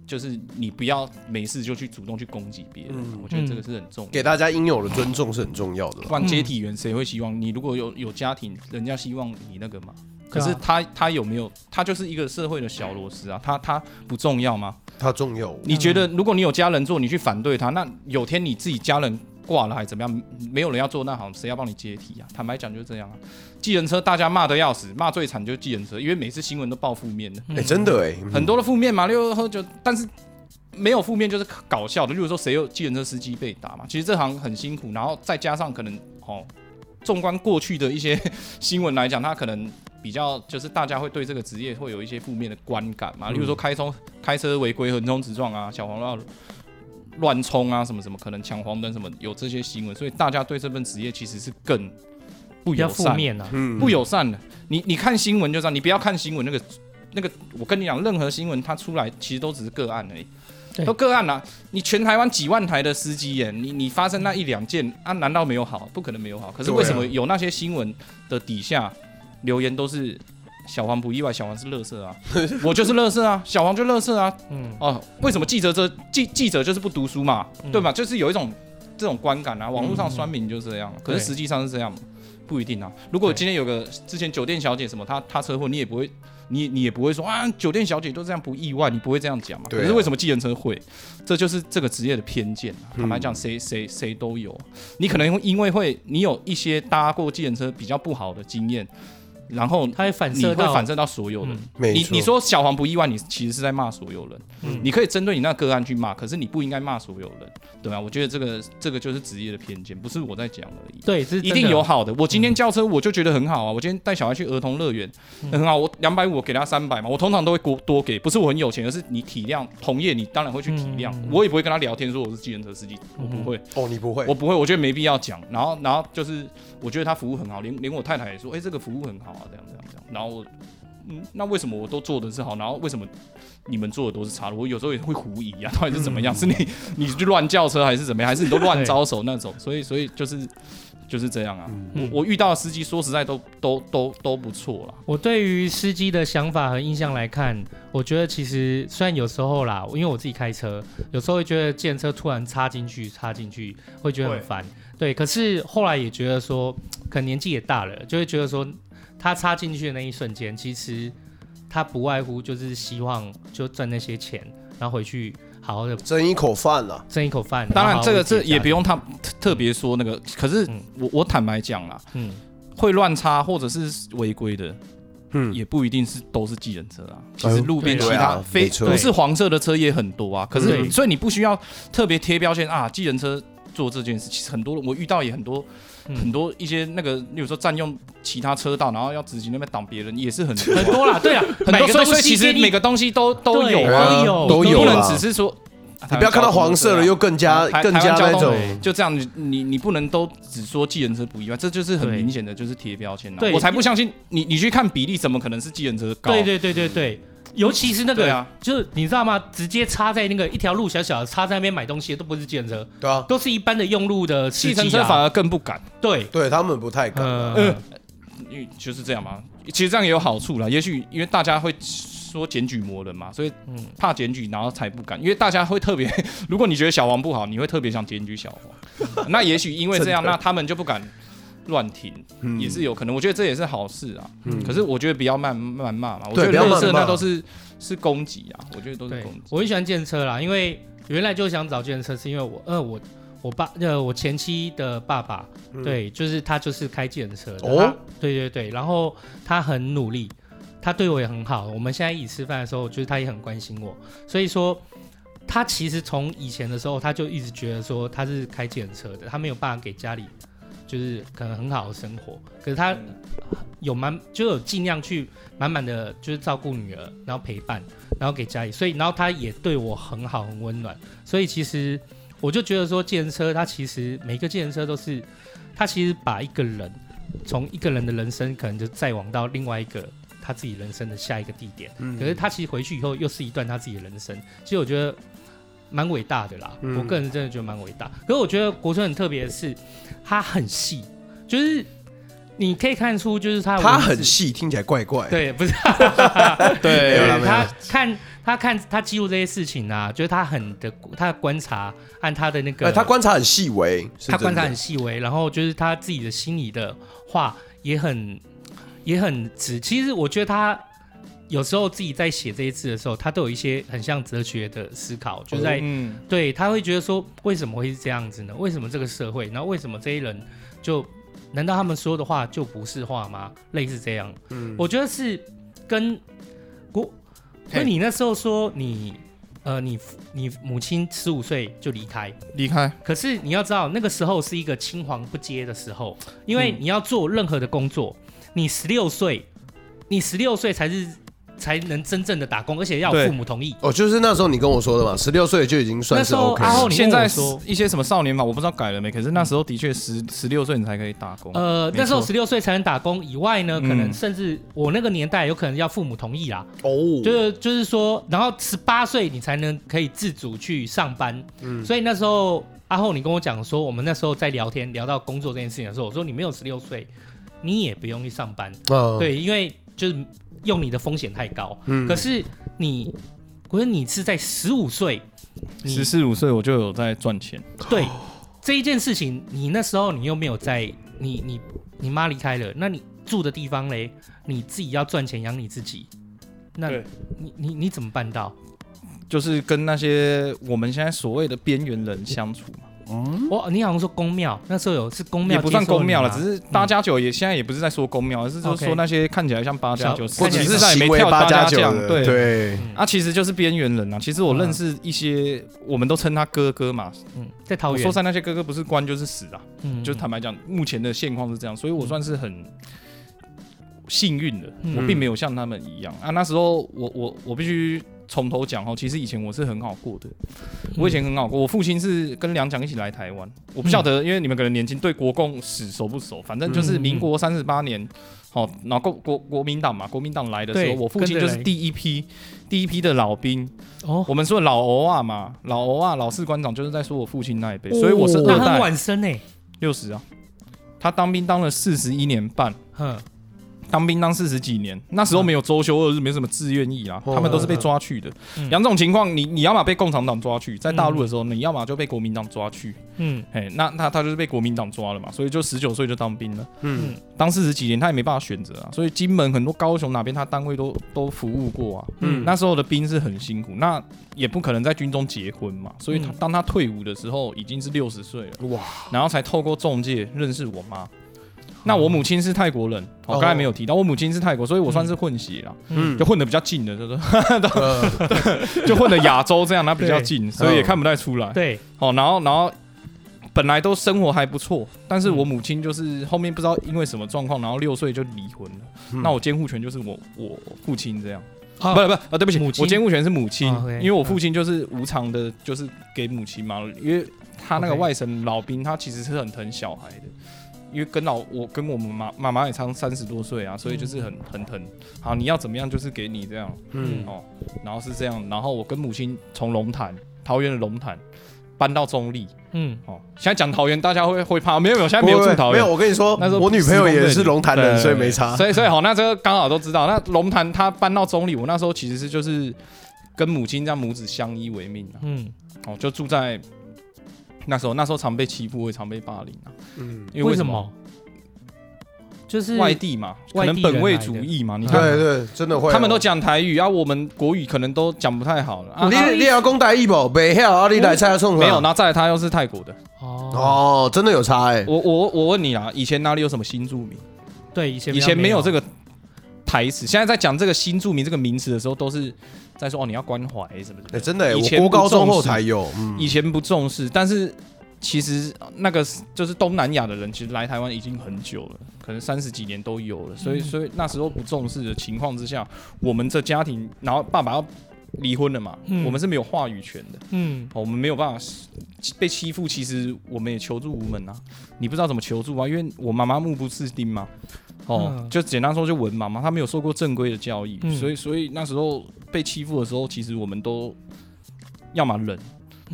就是你不要没事就去主动去攻击别人，嗯我觉得这个是很重要。给大家应有的尊重是很重要的啦。不然接体员谁会希望你如果有有家庭，人家希望你那个嘛？可是他他有没有？他就是一个社会的小螺丝啊，他他不重要吗？他重要，你觉得如果你有家人做，你去反对他，那有天你自己家人挂了还怎么样？没有人要做，那好，谁要帮你接替啊？坦白讲就是这样啊。计程车大家骂得要死，骂最惨就是计程车，因为每次新闻都报负面的，哎，真的哎，很多的负面嘛，例如喝酒，但是没有负面就是搞笑的，例如说谁有计程车司机被打嘛，其实这行很辛苦，然后再加上可能哦，纵观过去的一些 新闻来讲，他可能比较就是大家会对这个职业会有一些负面的观感嘛，例如说开冲开车违规横冲直撞啊，小黄要乱冲啊，什么什么可能抢黄灯什么有这些新闻，所以大家对这份职业其实是更不比较友善。负面啊。嗯不友善的。你你看新闻就知道，你不要看新闻那个那个，我跟你讲，任何新闻它出来其实都只是个案而已，都个案啦、你全台湾几万台的司机耶，你你发生那一两件啊，难道没有好？不可能没有好。可是为什么有那些新闻的底下留言都是小黄不意外，小黄是乐色啊，我就是乐色啊，小黄就乐色啊，嗯，哦，为什么记者这记记者就是不读书嘛，嗯对吧？就是有一种这种观感啊，网络上酸民就是这样，可是实际上是这样，不一定啊。如果今天有个之前酒店小姐什么，她她车祸，你也不会，你你也不会说啊，酒店小姐都这样不意外，你不会这样讲嘛。对啊可是为什么计程车会？这就是这个职业的偏见坦白讲，谁谁谁都有。你可能会因为会你有一些搭过计程车比较不好的经验，然后它会反你射到会反射到所有人。嗯你错你说小黄不意外，你其实是在骂所有人。嗯你可以针对你那个案去骂，可是你不应该骂所有人，对吧？我觉得这个这个就是职业的偏见，不是我在讲而已。对，是真的一定有好的。我今天叫车，我就觉得很好啊。我今天带小孩去儿童乐园，嗯很好。我两百五，我给他三百嘛。我通常都会多多给，不是我很有钱，而是你体谅同业，你当然会去体谅。嗯我也不会跟他聊天说我是计程车司机，我不会，哦，你不会我，不会，我觉得没必要讲。然后，然后就是我觉得他服务很好，连连我太太也说，哎、这个服务很好啊，这样这样这样。然后我，嗯，那为什么我都做的是好，然后为什么你们做的都是差的？我有时候也会狐疑啊，到底是怎么样？是你你去乱叫车，还是怎么样？还是你都乱招手那种？所以，所以就是就是这样啊。嗯我我遇到的司机，说实在都都都都不错啦。我对于司机的想法和印象来看，我觉得其实虽然有时候啦，因为我自己开车，有时候会觉得见车突然插进去、插进去，会觉得很烦。对，可是后来也觉得说，可能年纪也大了，就会觉得说，他插进去的那一瞬间，其实他不外乎就是希望就赚那些钱，然后回去好好的争一口饭了。挣一口饭。当然，这个这这也不用他特特别说那个，可是嗯我我坦白讲啦，嗯，会乱插或者是违规的，嗯，也不一定是都是计程车啊。其实路边其他啊非不是黄色的车也很多啊。可是所以你不需要特别贴标签啊，计程车做这件事，其实很多我遇到也很多嗯很多一些那个，例如说占用其他车道，然后要直行那边挡别人，也是很多 很多啦，对啊，很多。每个所以所以其实每个东西都都有啊，都有都有啦不能只是说。你不要看到黄色了又更加更加那种，就这样，你你你不能都只说计程车不意外，这就是很明显的就是贴标签了。我才不相信你，你去看比例，怎么可能是计程车高？对对对对对，尤其是那个，就是你知道吗？直接插在那个一条路小小的，插在那边买东西的都不是计程车，对啊，都是一般的用路的啊程车反而更不敢，对，对他们不太敢啊。呃，因为就是这样嘛。其实这样也有好处啦，也许因为大家会说检举魔人嘛，所以嗯怕检举，然后才不敢。因为大家会特别，如果你觉得小王不好，你会特别想检举小王。那也许因为这样，那他们就不敢乱停，嗯也是有可能。我觉得这也是好事啊。嗯可是我觉得不要慢慢骂嘛，我对觉得那都是是攻击啊，我觉得都是攻击。我很喜欢计程车啦，因为原来就想找计程车，是因为我呃我我爸呃我前妻的爸爸，嗯对，就是他就是开计程车的，哦他对对对，然后他很努力。他对我也很好。我们现在一起吃饭的时候，就是他也很关心我。所以说，他其实从以前的时候，他就一直觉得说他是开计程车的，他没有办法给家里就是可能很好的生活。可是他有满就有尽量去满满的就是照顾女儿，然后陪伴，然后给家里。所以，然后他也对我很好，很温暖。所以其实。我就觉得说，计程车他其实每个计程车都是，他其实把一个人从一个人的人生，可能就再往到另外一个他自己人生的下一个地点。嗯，可是他其实回去以后又是一段他自己的人生。其实我觉得蛮伟大的啦，嗯、我个人真的觉得蛮伟大。可是我觉得国春很特别的是，他很细，就是你可以看出，就是他他很细，听起来怪怪。对，不是，对，他看。他看他记录这些事情啊，就是他很的他的观察，按他的那个，他观察很细微，他观察很细微，然后就是他自己的心里的话也很也很直。其实我觉得他有时候自己在写这一字的时候，他都有一些很像哲学的思考，就在、嗯、对他会觉得说，为什么会是这样子呢？为什么这个社会，然后为什么这些人就难道他们说的话就不是话吗？类似这样，嗯，我觉得是跟国。所以你那时候说你，呃，你你母亲十五岁就离开，离开。可是你要知道，那个时候是一个青黄不接的时候，因为你要做任何的工作，你十六岁，你十六岁才是。才能真正的打工，而且要父母同意。哦，就是那时候你跟我说的嘛，十六岁就已经算是 OK。然后现在说一些什么少年法，我不知道改了没。可是那时候的确十十六岁你才可以打工。呃，那时候十六岁才能打工以外呢，可能甚至我那个年代有可能要父母同意啦。哦，就是就是说，然后十八岁你才能可以自主去上班。嗯，所以那时候阿后你跟我讲说，我们那时候在聊天聊到工作这件事情的时候，我说你没有十六岁，你也不用去上班。嗯，对，因为就是。用你的风险太高，嗯，可是你，可是你是在十五岁，十四五岁我就有在赚钱，对，这一件事情，你那时候你又没有在，你你你妈离开了，那你住的地方嘞，你自己要赚钱养你自己，那你你你怎么办到？就是跟那些我们现在所谓的边缘人相处嘛。嗯，我你好像说宫庙，那时候有是宫庙，也不算宫庙了，只是八加九也现在也不是在说宫庙，而是就是说那些看起来像八加九，实际上也没跳八加九，对。对，啊，其实就是边缘人啊。其实我认识一些，我们都称他哥哥嘛，嗯，在桃园。说在那些哥哥不是官就是死啊，嗯，就坦白讲，目前的现况是这样，所以我算是很幸运的，我并没有像他们一样。啊。那时候我我我必须。从头讲哦，其实以前我是很好过的，我以前很好过。我父亲是跟梁蒋一起来台湾，我不晓得，因为你们可能年轻，对国共史熟不熟？反正就是民国三十八年，好，然后国国国民党嘛，国民党来的时候，我父亲就是第一批第一批的老兵。哦，我们说老欧啊嘛，老欧啊，老士官长就是在说我父亲那一辈，所以我是二代。他很晚生呢，六十啊，他当兵当了四十一年半。哼。当兵当四十几年，那时候没有周休二日，没什么自愿意啊，他们都是被抓去的。两种情况，你你要么被共产党抓去，在大陆的时候，你要么就被国民党抓去。嗯，哎，那他他就是被国民党抓了嘛，所以就十九岁就当兵了。嗯，当四十几年，他也没办法选择啊。所以金门很多、高雄哪边他单位都都服务过啊。嗯，那时候的兵是很辛苦，那也不可能在军中结婚嘛，所以他当他退伍的时候已经是六十岁了。哇，然后才透过中介认识我妈。那我母亲是泰国人，我刚才没有提到，我母亲是泰国，所以我算是混血啦，嗯，就混的比较近的，就是，就混的亚洲这样，那比较近，所以也看不太出来。对，哦，然后然后本来都生活还不错，但是我母亲就是后面不知道因为什么状况，然后六岁就离婚了。那我监护权就是我我父亲这样，不不啊，对不起，我监护权是母亲，因为我父亲就是无偿的，就是给母亲嘛，因为他那个外甥老兵，他其实是很疼小孩的。因为跟老我跟我们妈妈妈也差三十多岁啊，所以就是很很疼。好，你要怎么样就是给你这样，嗯哦，然后是这样，然后我跟母亲从龙潭桃园的龙潭搬到中立，嗯哦，现在讲桃园大家会会怕，没有没有，现在没有住桃园，没有。我跟你说，那时候我女朋友也是龙潭人，所以没差。所以所以好，那这个刚好都知道。那龙潭他搬到中立，我那时候其实是就是跟母亲这样母子相依为命啊，嗯哦，就住在。那时候，那时候常被欺负，我也常被霸凌啊。嗯，因为为什么？就是外地嘛，可能本位主义嘛。你看，对对，真的会。他们都讲台语，然后我们国语可能都讲不太好了。你你要讲台语不？没有，啊，你来菜送没有，然后再来他又是泰国的。哦哦，真的有差哎。我我我问你啊，以前哪里有什么新住民？对，以前以前没有这个。台词。现在在讲这个新住民这个名词的时候，都是在说哦，你要关怀什么的。哎，真的，以前我高中后才有，以前不重视，但是其实那个就是东南亚的人，其实来台湾已经很久了，可能三十几年都有了。所以，所以那时候不重视的情况之下，我们这家庭，然后爸爸要。离婚了嘛？嗯、我们是没有话语权的。嗯，我们没有办法被欺负。其实我们也求助无门啊。你不知道怎么求助啊？因为我妈妈目不识丁嘛。哦，嗯、就简单说就文盲嘛。他没有受过正规的教育，嗯、所以所以那时候被欺负的时候，其实我们都要么忍，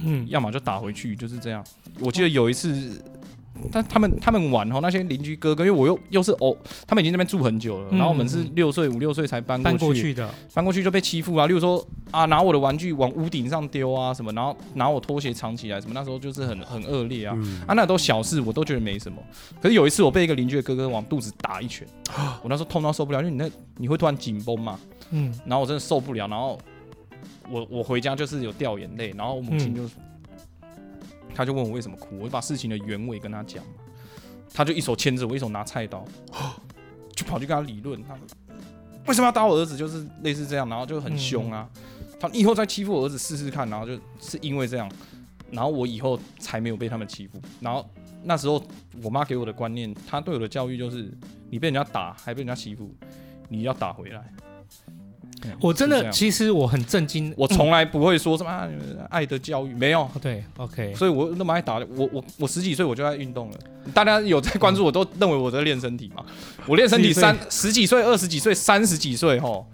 嗯，要么就打回去，就是这样。我记得有一次。但他们他们玩哦，那些邻居哥哥，因为我又又是哦，他们已经在那边住很久了，嗯、然后我们是六岁五六岁才搬过去，搬过去的，搬过去就被欺负啊。例如说啊，拿我的玩具往屋顶上丢啊什么，然后拿我拖鞋藏起来什么，那时候就是很很恶劣啊。嗯、啊，那都小事，我都觉得没什么。可是有一次我被一个邻居的哥哥往肚子打一拳，我那时候痛到受不了，因为你那你会突然紧绷嘛，嗯，然后我真的受不了，然后我我回家就是有掉眼泪，然后我母亲就。嗯他就问我为什么哭，我就把事情的原委跟他讲，他就一手牵着我，一手拿菜刀，就跑去跟他理论，他为什么要打我儿子，就是类似这样，然后就很凶啊，他以后再欺负我儿子试试看，然后就是因为这样，然后我以后才没有被他们欺负，然后那时候我妈给我的观念，她对我的教育就是，你被人家打还被人家欺负，你要打回来。我真的，其实我很震惊。我从来不会说什么、啊、爱的教育，没有。对，OK。所以我那么爱打，我我我十几岁我就爱运动了。大家有在关注，我都认为我在练身体嘛。我练身体三十几岁、二十几岁、三十几岁吼，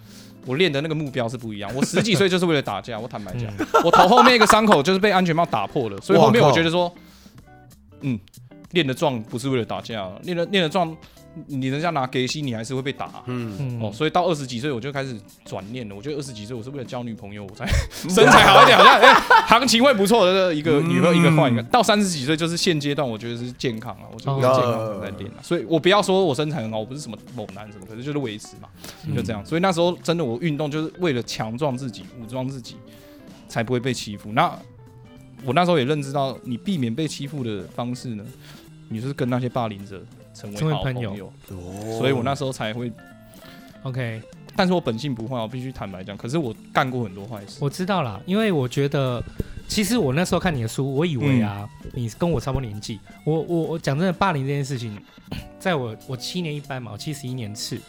我练的那个目标是不一样。我十几岁就是为了打架，我坦白讲，我头后面一个伤口就是被安全帽打破了，所以后面我觉得说，嗯，练的壮不是为了打架，练的练的壮。你人家拿给息，你还是会被打、啊。嗯哦，所以到二十几岁我就开始转念了。我觉得二十几岁我是为了交女朋友，我才身材好一点，好像哎，行情会不错的一个女朋友，一个换一个。到三十几岁就是现阶段，我觉得是健康啊，我就健康在练了。所以我不要说我身材很好，我不是什么猛男什么，可是就是维持嘛，就这样。所以那时候真的我运动就是为了强壮自己，武装自己，才不会被欺负。那我那时候也认知到，你避免被欺负的方式呢，你就是跟那些霸凌者。成为好朋友，所以我那时候才会，OK。但是我本性不坏，我必须坦白讲。可是我干过很多坏事。我知道啦，因为我觉得，其实我那时候看你的书，我以为啊，嗯、你跟我差不多年纪。我我我讲真的，霸凌这件事情，在我我七年一班嘛，我七十一年次，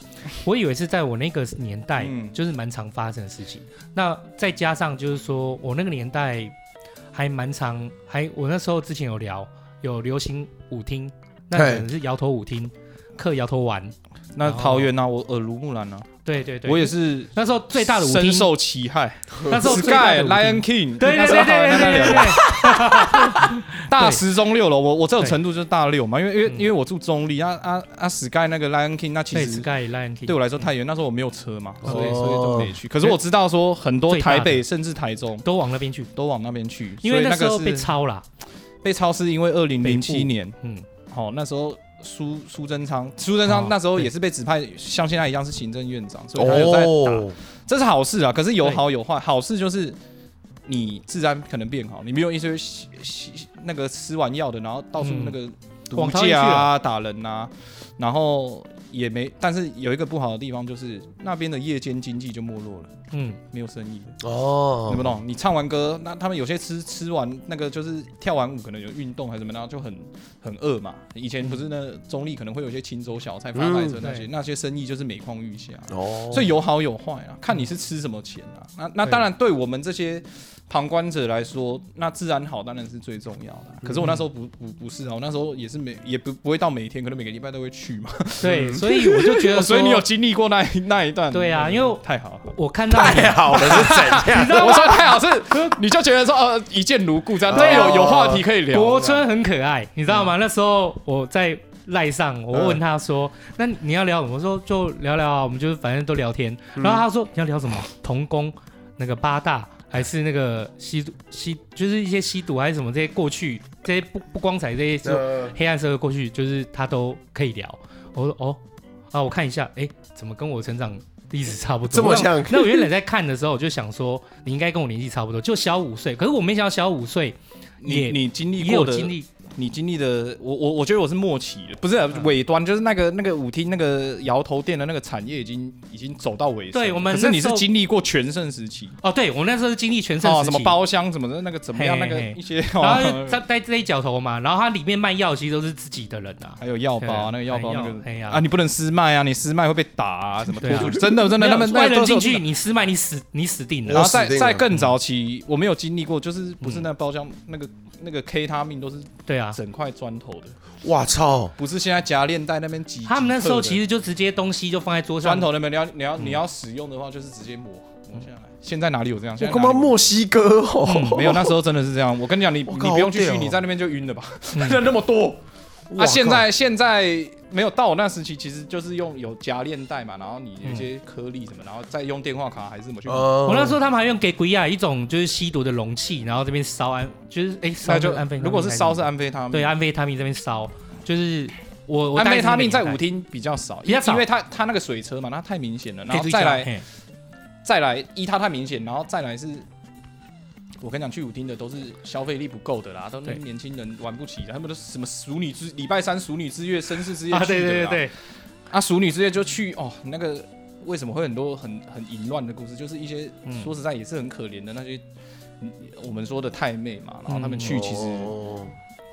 我以为是在我那个年代，就是蛮常发生的事情。嗯、那再加上就是说我那个年代还蛮常，还我那时候之前有聊，有流行舞厅。那可能是摇头舞厅，刻摇头丸。那桃园呢？我耳濡目染呢。对对对，我也是。那时候最大的舞厅深受其害。那时候 Sky Lion King，对对对对对。大十中六楼，我我这种程度就是大六嘛，因为因为因为我住中立啊啊啊！Sky 那个 Lion King，那其实 Sky Lion King 对我来说太远，那时候我没有车嘛，所以所以都可以去。可是我知道说很多台北甚至台中都往那边去，都往那边去，因为那时候被抄了，被抄是因为二零零七年，嗯。好，那时候苏苏贞昌，苏贞昌那时候也是被指派，像现在一样是行政院长，所以他有在打，这是好事啊。可是有好有坏，好事就是你治安可能变好，你没有一些那个吃完药的，然后到处那个毒驾啊、打人啊，然后。也没，但是有一个不好的地方，就是那边的夜间经济就没落了，嗯，没有生意了哦，懂不懂？你唱完歌，那他们有些吃吃完那个就是跳完舞，可能有运动还是怎么样，就很很饿嘛。以前不是那中立可能会有些清粥小菜、发卖车那些，那些生意就是每况愈下哦。所以有好有坏啊，看你是吃什么钱啊。那那当然，对我们这些。旁观者来说，那治安好当然是最重要的。可是我那时候不不不是啊，我那时候也是每也不不会到每天，可能每个礼拜都会去嘛。对，所以我就觉得，所以你有经历过那那一段。对啊，因为太好了，我看到太好了是怎样？我说太好是，你就觉得说呃一见如故这样，对，有有话题可以聊。国春很可爱，你知道吗？那时候我在赖上，我问他说：“那你要聊什么？”我说：“就聊聊啊，我们就是反正都聊天。”然后他说：“你要聊什么？童工那个八大。”还是那个吸毒吸，就是一些吸毒还是什么这些过去，这些不不光彩这些就黑暗社会过去，就是他都可以聊。我说哦，啊，我看一下，哎、欸，怎么跟我成长历史差不多？这么像？那我原来在看的时候，我就想说，你应该跟我年纪差不多，就小五岁。可是我没想到小五岁，你你经历过的经历你经历的，我我我觉得我是末期了，不是、啊、尾端，就是那个那个舞厅那个摇头店的那个产业已经已经走到尾声。对，我们可是你是经历过全盛时期。哦，对我那时候是经历全盛时期，哦、什么包厢什么的，那个怎么样，嘿嘿嘿那个一些，然后 在在这一角头嘛，然后它里面卖药其实都是自己的人啊，还有药包啊，那个药包那个哎呀。啊，你不能私卖啊，你私卖会被打啊，什么拖出去，真的真的，他们外人进去你私卖你死你死定了。然后在在更早期我没有经历过，就是不是那个包厢那个。那个 K 他命都是对啊，整块砖头的，哇操！不是现在夹链带那边挤，他们那时候其实就直接东西就放在桌上，砖头那边你要你要你要使用的话，就是直接抹抹下来。现在哪里有这样？我他妈墨西哥哦？没有，那时候真的是这样。我跟你讲，你你不用去，你在那边就晕了吧？人那么多，啊，现在现在。没有到我那时期，其实就是用有夹链带嘛，然后你有一些颗粒什么，然后再用电话卡还是什么去？我那时候他们还用给鬼亚一种就是吸毒的容器，然后这边烧安，就是哎烧就安非，如果是烧是安非他命，对安非他命这边烧，就是我安非他命在舞厅比较少，因为他他那个水车嘛，那太明显了，然后再来再来一他太明显，然后再来是。我跟你讲，去舞厅的都是消费力不够的啦，都那年轻人玩不起的，他们都什么熟女之礼拜三熟女之夜、绅士之夜去的啊，对对对。对，啊熟女之夜就去哦，那个为什么会很多很很淫乱的故事？就是一些、嗯、说实在也是很可怜的那些，我们说的太妹嘛，然后他们去其实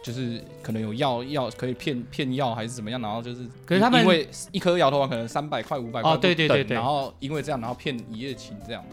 就是可能有药药可以骗骗药还是怎么样，然后就是可是他们因为一颗摇头丸可能三百块五百块哦，对对对对，然后因为这样然后骗一夜情这样。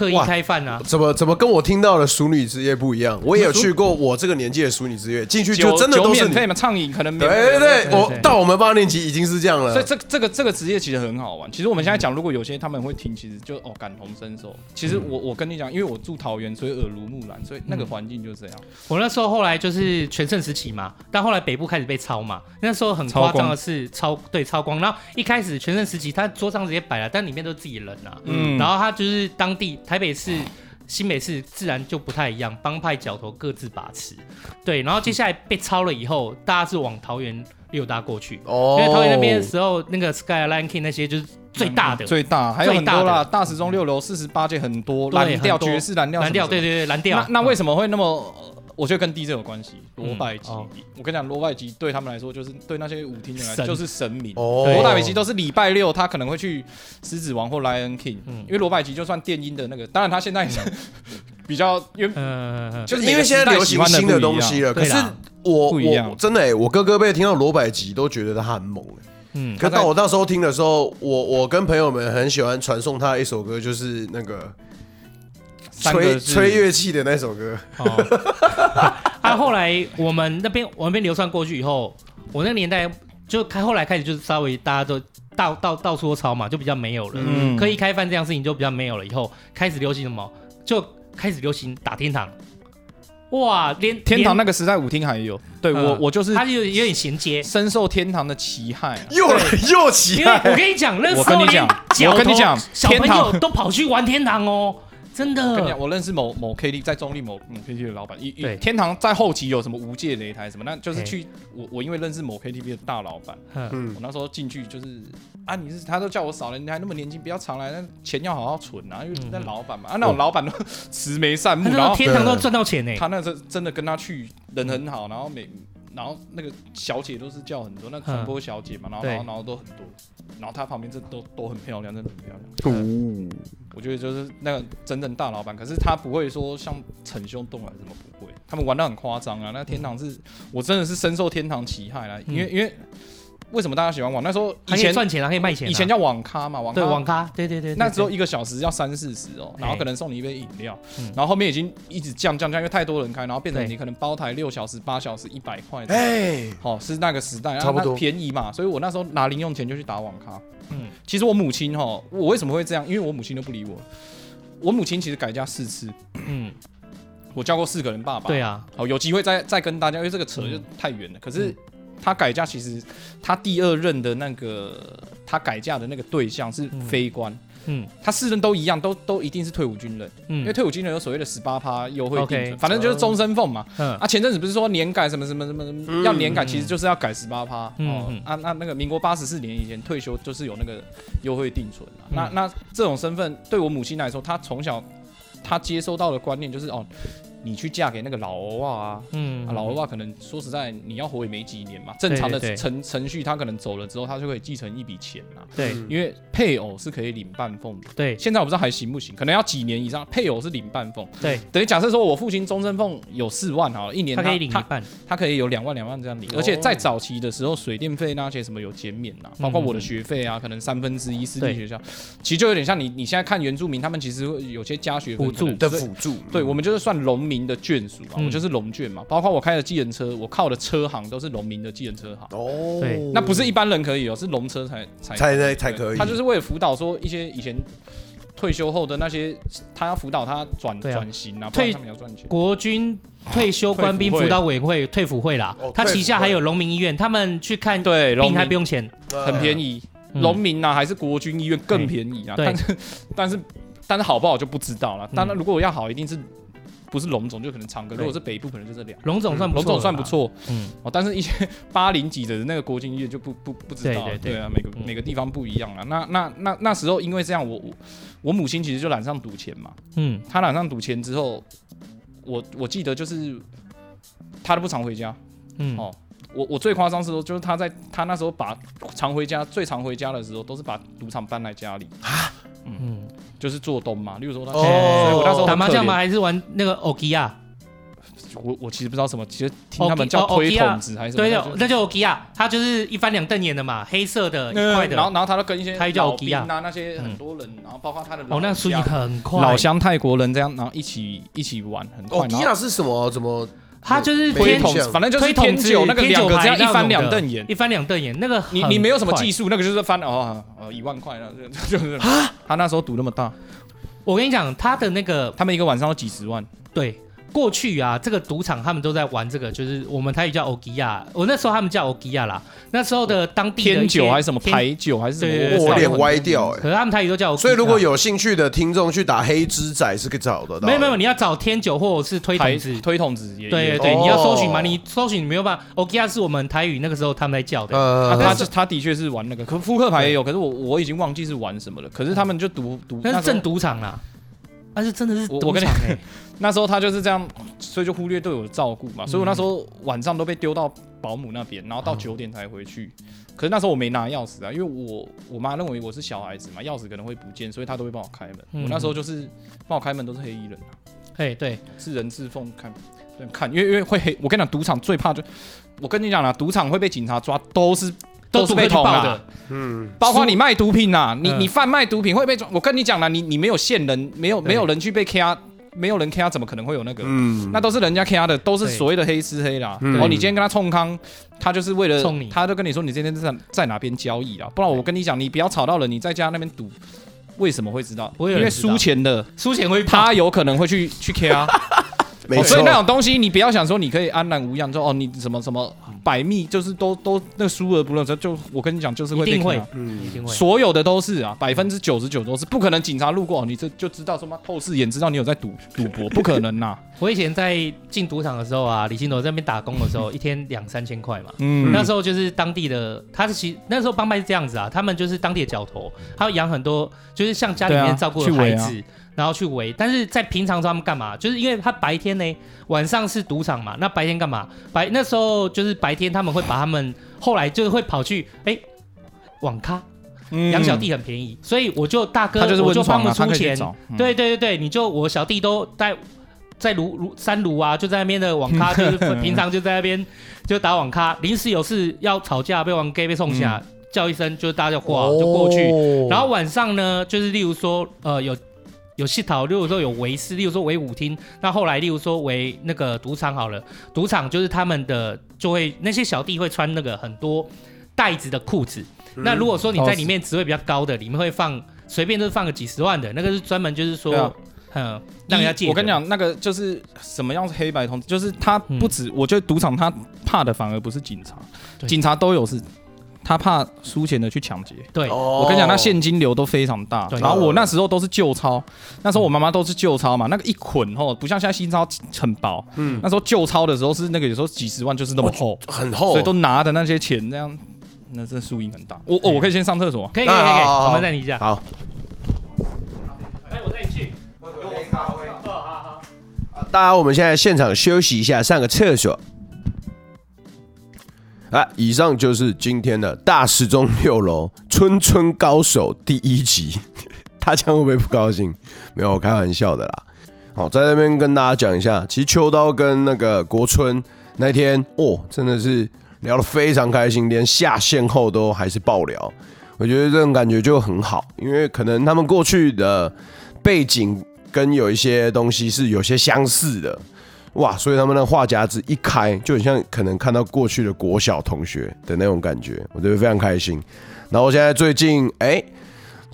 刻意开饭啊？怎么怎么跟我听到的熟女之夜不一样？我也有去过，我这个年纪的熟女之夜进去就真的都是免费嘛，畅饮可能免费。对对对，我到我们八年级已经是这样了。所以这这个这个职业其实很好玩。其实我们现在讲，如果有些他们会听，其实就哦感同身受。其实我我跟你讲，因为我住桃园，所以耳濡目染，所以那个环境就是这样。我那时候后来就是全盛时期嘛，但后来北部开始被抄嘛。那时候很夸张的是抄对抄光，然后一开始全盛时期，他桌上直接摆了，但里面都是自己人啊。嗯，然后他就是当地台北市。新北市自然就不太一样，帮派角头各自把持，对，然后接下来被抄了以后，大家是往桃园溜达过去，哦，因为桃园那边的时候，那个 Skyline King 那些就是最大的，最大，还有很多啦，大时钟六楼四十八届很多，蓝调爵士蓝调，蓝调，对对对，蓝调，那那为什么会那么？我觉得跟 DJ 有关系。罗百吉，我跟你讲，罗百吉对他们来说，就是对那些舞厅的人来说就是神明。哦罗百吉都是礼拜六，他可能会去狮子王或 Lion King，因为罗百吉就算电音的那个，当然他现在也是 比较，因为就是因为现在流行新的东西了。可是我我真的，我哥哥辈听到罗百吉都觉得他很猛。嗯，可到我那时候听的时候，我我跟朋友们很喜欢传送他一首歌，就是那个。吹吹乐器的那首歌。哦，啊，后来我们那边我那边流传过去以后，我那个年代就开后来开始就是稍微大家都到到到处都抄嘛，就比较没有了。嗯，刻意开饭这样事情就比较没有了。以后开始流行什么？就开始流行打天堂。哇，连天堂那个时代舞厅还有。对我我就是他就有点衔接，深受天堂的其害。又又其害。我跟你讲，那时候连我跟你讲，小朋友都跑去玩天堂哦。真的，跟你讲，我认识某某 K T 在中立某某 K T 的老板，一对。天堂在后期有什么无界擂台什么，那就是去我我因为认识某 K T V 的大老板，嗯，我那时候进去就是啊，你是他都叫我少了，你还那么年轻，不要常来，那钱要好好存啊，因为那老板嘛，啊那种老板都 慈眉善目，然后天堂都赚到钱呢，他那时候真的跟他去人很好，然后每然后那个小姐都是叫很多，那传播小姐嘛，然后然后然后都很多，然后她旁边这都都很漂亮，真的很漂亮。我觉得就是那个真正大老板，可是他不会说像逞凶斗狠什么不会，他们玩的很夸张啊。那天堂是我真的是深受天堂其害啦，因为因为为什么大家喜欢网？那时候以前赚钱啊，可以卖钱。以前叫网咖嘛，网咖网咖，对对对。那时候一个小时要三四十哦，然后可能送你一杯饮料，然后后面已经一直降降降，因为太多人开，然后变成你可能包台六小时、八小时一百块。哎，好是那个时代，差不多便宜嘛，所以我那时候拿零用钱就去打网咖。嗯，其实我母亲哈，我为什么会这样？因为我母亲都不理我。我母亲其实改嫁四次，嗯，我叫过四个人爸爸。对啊，好，有机会再再跟大家，因为这个扯就太远了。可是她改嫁，其实他第二任的那个他改嫁的那个对象是非官。嗯，他四人都一样，都都一定是退伍军人，嗯，因为退伍军人有所谓的十八趴优惠定存，反正就是终身俸嘛。嗯，啊，前阵子不是说年改什么什么什么什么要年改，其实就是要改十八趴。嗯，啊，那那个民国八十四年以前退休就是有那个优惠定存。那那这种身份对我母亲来说，她从小她接收到的观念就是哦，你去嫁给那个老欧哇啊，嗯，啊、老欧啊可能说实在，你要活也没几年嘛。正常的程程序，他可能走了之后，他就可以继承一笔钱嘛。对，因为配偶是可以领半俸的。对，现在我不知道还行不行，可能要几年以上，配偶是领半俸。对，等于假设说我父亲终身俸有四万啊，一年他，他可以领一半，他可以有两万两万这样领。而且在早期的时候，水电费那些什么有减免呐，包括我的学费啊，可能三分之一私立学校，其实就有点像你你现在看原住民，他们其实有些加学补助的辅助。对，我们就是算农民的眷属。我就是农眷嘛，包括我开的计程车，我靠的车行都是农民的计程车行。哦，对，那不是一般人可以哦，是农车才才才才可以。他就是为了辅导说一些以前退休后的那些，他要辅导他转转型啊，退要赚钱。国军退休官兵辅导委员会退辅会啦，他旗下还有农民医院，他们去看对病还不用钱，很便宜。农民呐，还是国军医院更便宜啊？但是但是但是好不好就不知道了。当然，如果我要好，一定是。不是龙总就可能长歌，如果是北部可能就这两。龙总算龙总算不错，嗯。哦，但是一些 八零几的那个国军医院就不不不知道，对啊，每个每个地方不一样啊。那那那那时候因为这样，我我我母亲其实就染上赌钱嘛，嗯，她染上赌钱之后，我我记得就是她都不常回家，嗯。哦，我我最夸张是说，就是她在她那时候把常回家最常回家的时候，都是把赌场搬来家里。啊，嗯。就是做东嘛，例如说他，所以我那时候打麻将吗？还是玩那个欧吉亚？我我其实不知道什么，其实听他们叫推筒子还是什么？对，那叫欧吉亚，他就是一翻两瞪眼的嘛，黑色的一块的。然后然后他都跟一些他叫欧吉亚啊，那些很多人，然后包括他的哦，那输赢很快，老乡泰国人这样，然后一起一起玩很快。欧吉亚是什么？怎么？他就是推桶，反正就是推桶，只有那个两个只要一翻两瞪眼，一翻两瞪眼，那个你你没有什么技术，那个就是翻哦哦一万块那 就是啊，他那时候赌那么大。我跟你讲，他的那个，他们一个晚上要几十万。对，过去啊，这个赌场他们都在玩这个，就是我们台语叫欧吉亚，我那时候他们叫欧吉亚啦。那时候的当地天酒还是什么牌九还是什么，我脸歪掉哎。可是他们台语都叫。所以如果有兴趣的听众去打黑之仔是可以找得到。没有没有，你要找天酒或者是推筒子，推筒子也。对对对，你要搜寻嘛，你搜寻你没有办法。欧吉亚是我们台语那个时候他们在叫的。呃，他他的确是玩那个，可扑克牌也有，可是我我已经忘记是玩什么了。可是他们就赌赌，那是正赌场啦。但是真的是赌场哎，那时候他就是这样，所以就忽略对我的照顾嘛，所以我那时候晚上都被丢到保姆那边，然后到九点才回去。可是那时候我没拿钥匙啊，因为我我妈认为我是小孩子嘛，钥匙可能会不见，所以她都会帮我开门。我那时候就是帮我开门都是黑衣人啊，嘿对，是人字缝看看，因为因为会黑。我跟你讲，赌场最怕就，我跟你讲啦，赌场会被警察抓都是。都是被捅的，嗯，包括你卖毒品呐，你你贩卖毒品会被抓。我跟你讲了，你你没有线人，没有没有人去被卡，没有人卡，怎么可能会有那个？嗯，那都是人家卡的，都是所谓的黑吃黑啦。哦，你今天跟他冲康，他就是为了冲你，他就跟你说你今天在在哪边交易啊？不然我跟你讲，你不要吵到了，你在家那边赌，为什么会知道？因为输钱的，输钱会他有可能会去去卡。哦、所以那种东西，你不要想说你可以安然无恙，说哦，你什么什么百密，就是都都那输而不论，就就我跟你讲，就是会被骗，嗯，一定会，所有的都是啊，百分之九十九都是，不可能警察路过，你这就知道什么透视眼知道你有在赌赌博，不可能呐、啊。我以前在进赌场的时候啊，李新斗在那边打工的时候，一天两三千块嘛，嗯，那时候就是当地的，他是其那时候帮派是这样子啊，他们就是当地的角头，他会养很多，就是像家里面照顾的孩子。然后去围，但是在平常时他们干嘛？就是因为他白天呢，晚上是赌场嘛，那白天干嘛？白那时候就是白天他们会把他们后来就是会跑去哎网咖，养小弟很便宜，所以我就大哥我就帮他们出钱，对对对对，你就我小弟都在在卢卢三卢啊，就在那边的网咖，就是平常就在那边就打网咖，临时有事要吵架被网 gay 被送下，叫一声就大家过就过去，然后晚上呢就是例如说呃有。有戏讨，例如说有围视，例如说围舞厅，那后来例如说为那个赌场好了，赌场就是他们的就会那些小弟会穿那个很多袋子的裤子，嗯、那如果说你在里面职位比较高的，里面会放随便都是放个几十万的，那个是专门就是说，啊、嗯，让人家借。我跟你讲，那个就是什么样是黑白通，就是他不止，嗯、我觉得赌场他怕的反而不是警察，对警察都有事。他怕输钱的去抢劫，对，我跟你讲，那现金流都非常大。然后我那时候都是旧钞，那时候我妈妈都是旧钞嘛，那个一捆吼，不像现在新钞很薄。嗯，那时候旧钞的时候是那个有时候几十万就是那么厚，很厚，所以都拿的那些钱那样，那真的输赢很大。我我可以先上厕所，可以可以可以，我们带你一下。好。哎，我带你去。喝咖啡。好好好。啊，大家我们现在现场休息一下，上个厕所。啊，以上就是今天的大时钟六楼春春高手第一集。大家会不会不高兴？没有，开玩笑的啦。好，在那边跟大家讲一下，其实秋刀跟那个国春那天，哦，真的是聊得非常开心，连下线后都还是爆聊。我觉得这种感觉就很好，因为可能他们过去的背景跟有一些东西是有些相似的，哇，所以他们的话匣子一开，就很像可能看到过去的国小同学的那种感觉，我觉得非常开心。然后我现在最近，哎、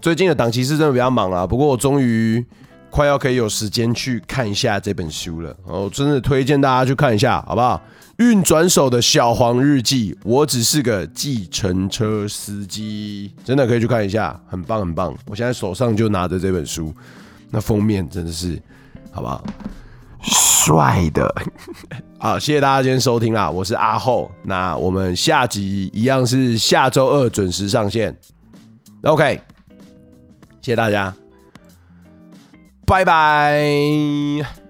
最近的档期是真的比较忙啊，不过我终于快要可以有时间去看一下这本书了，我真的推荐大家去看一下，好不好？运转手的小黄日记，我只是个计程车司机，真的可以去看一下，很棒很棒。我现在手上就拿着这本书，那封面真的是，好不好？帅的。好，谢谢大家今天收听啦，我是阿厚，那我们下集一样是下周二准时上线。OK，谢谢大家，拜拜。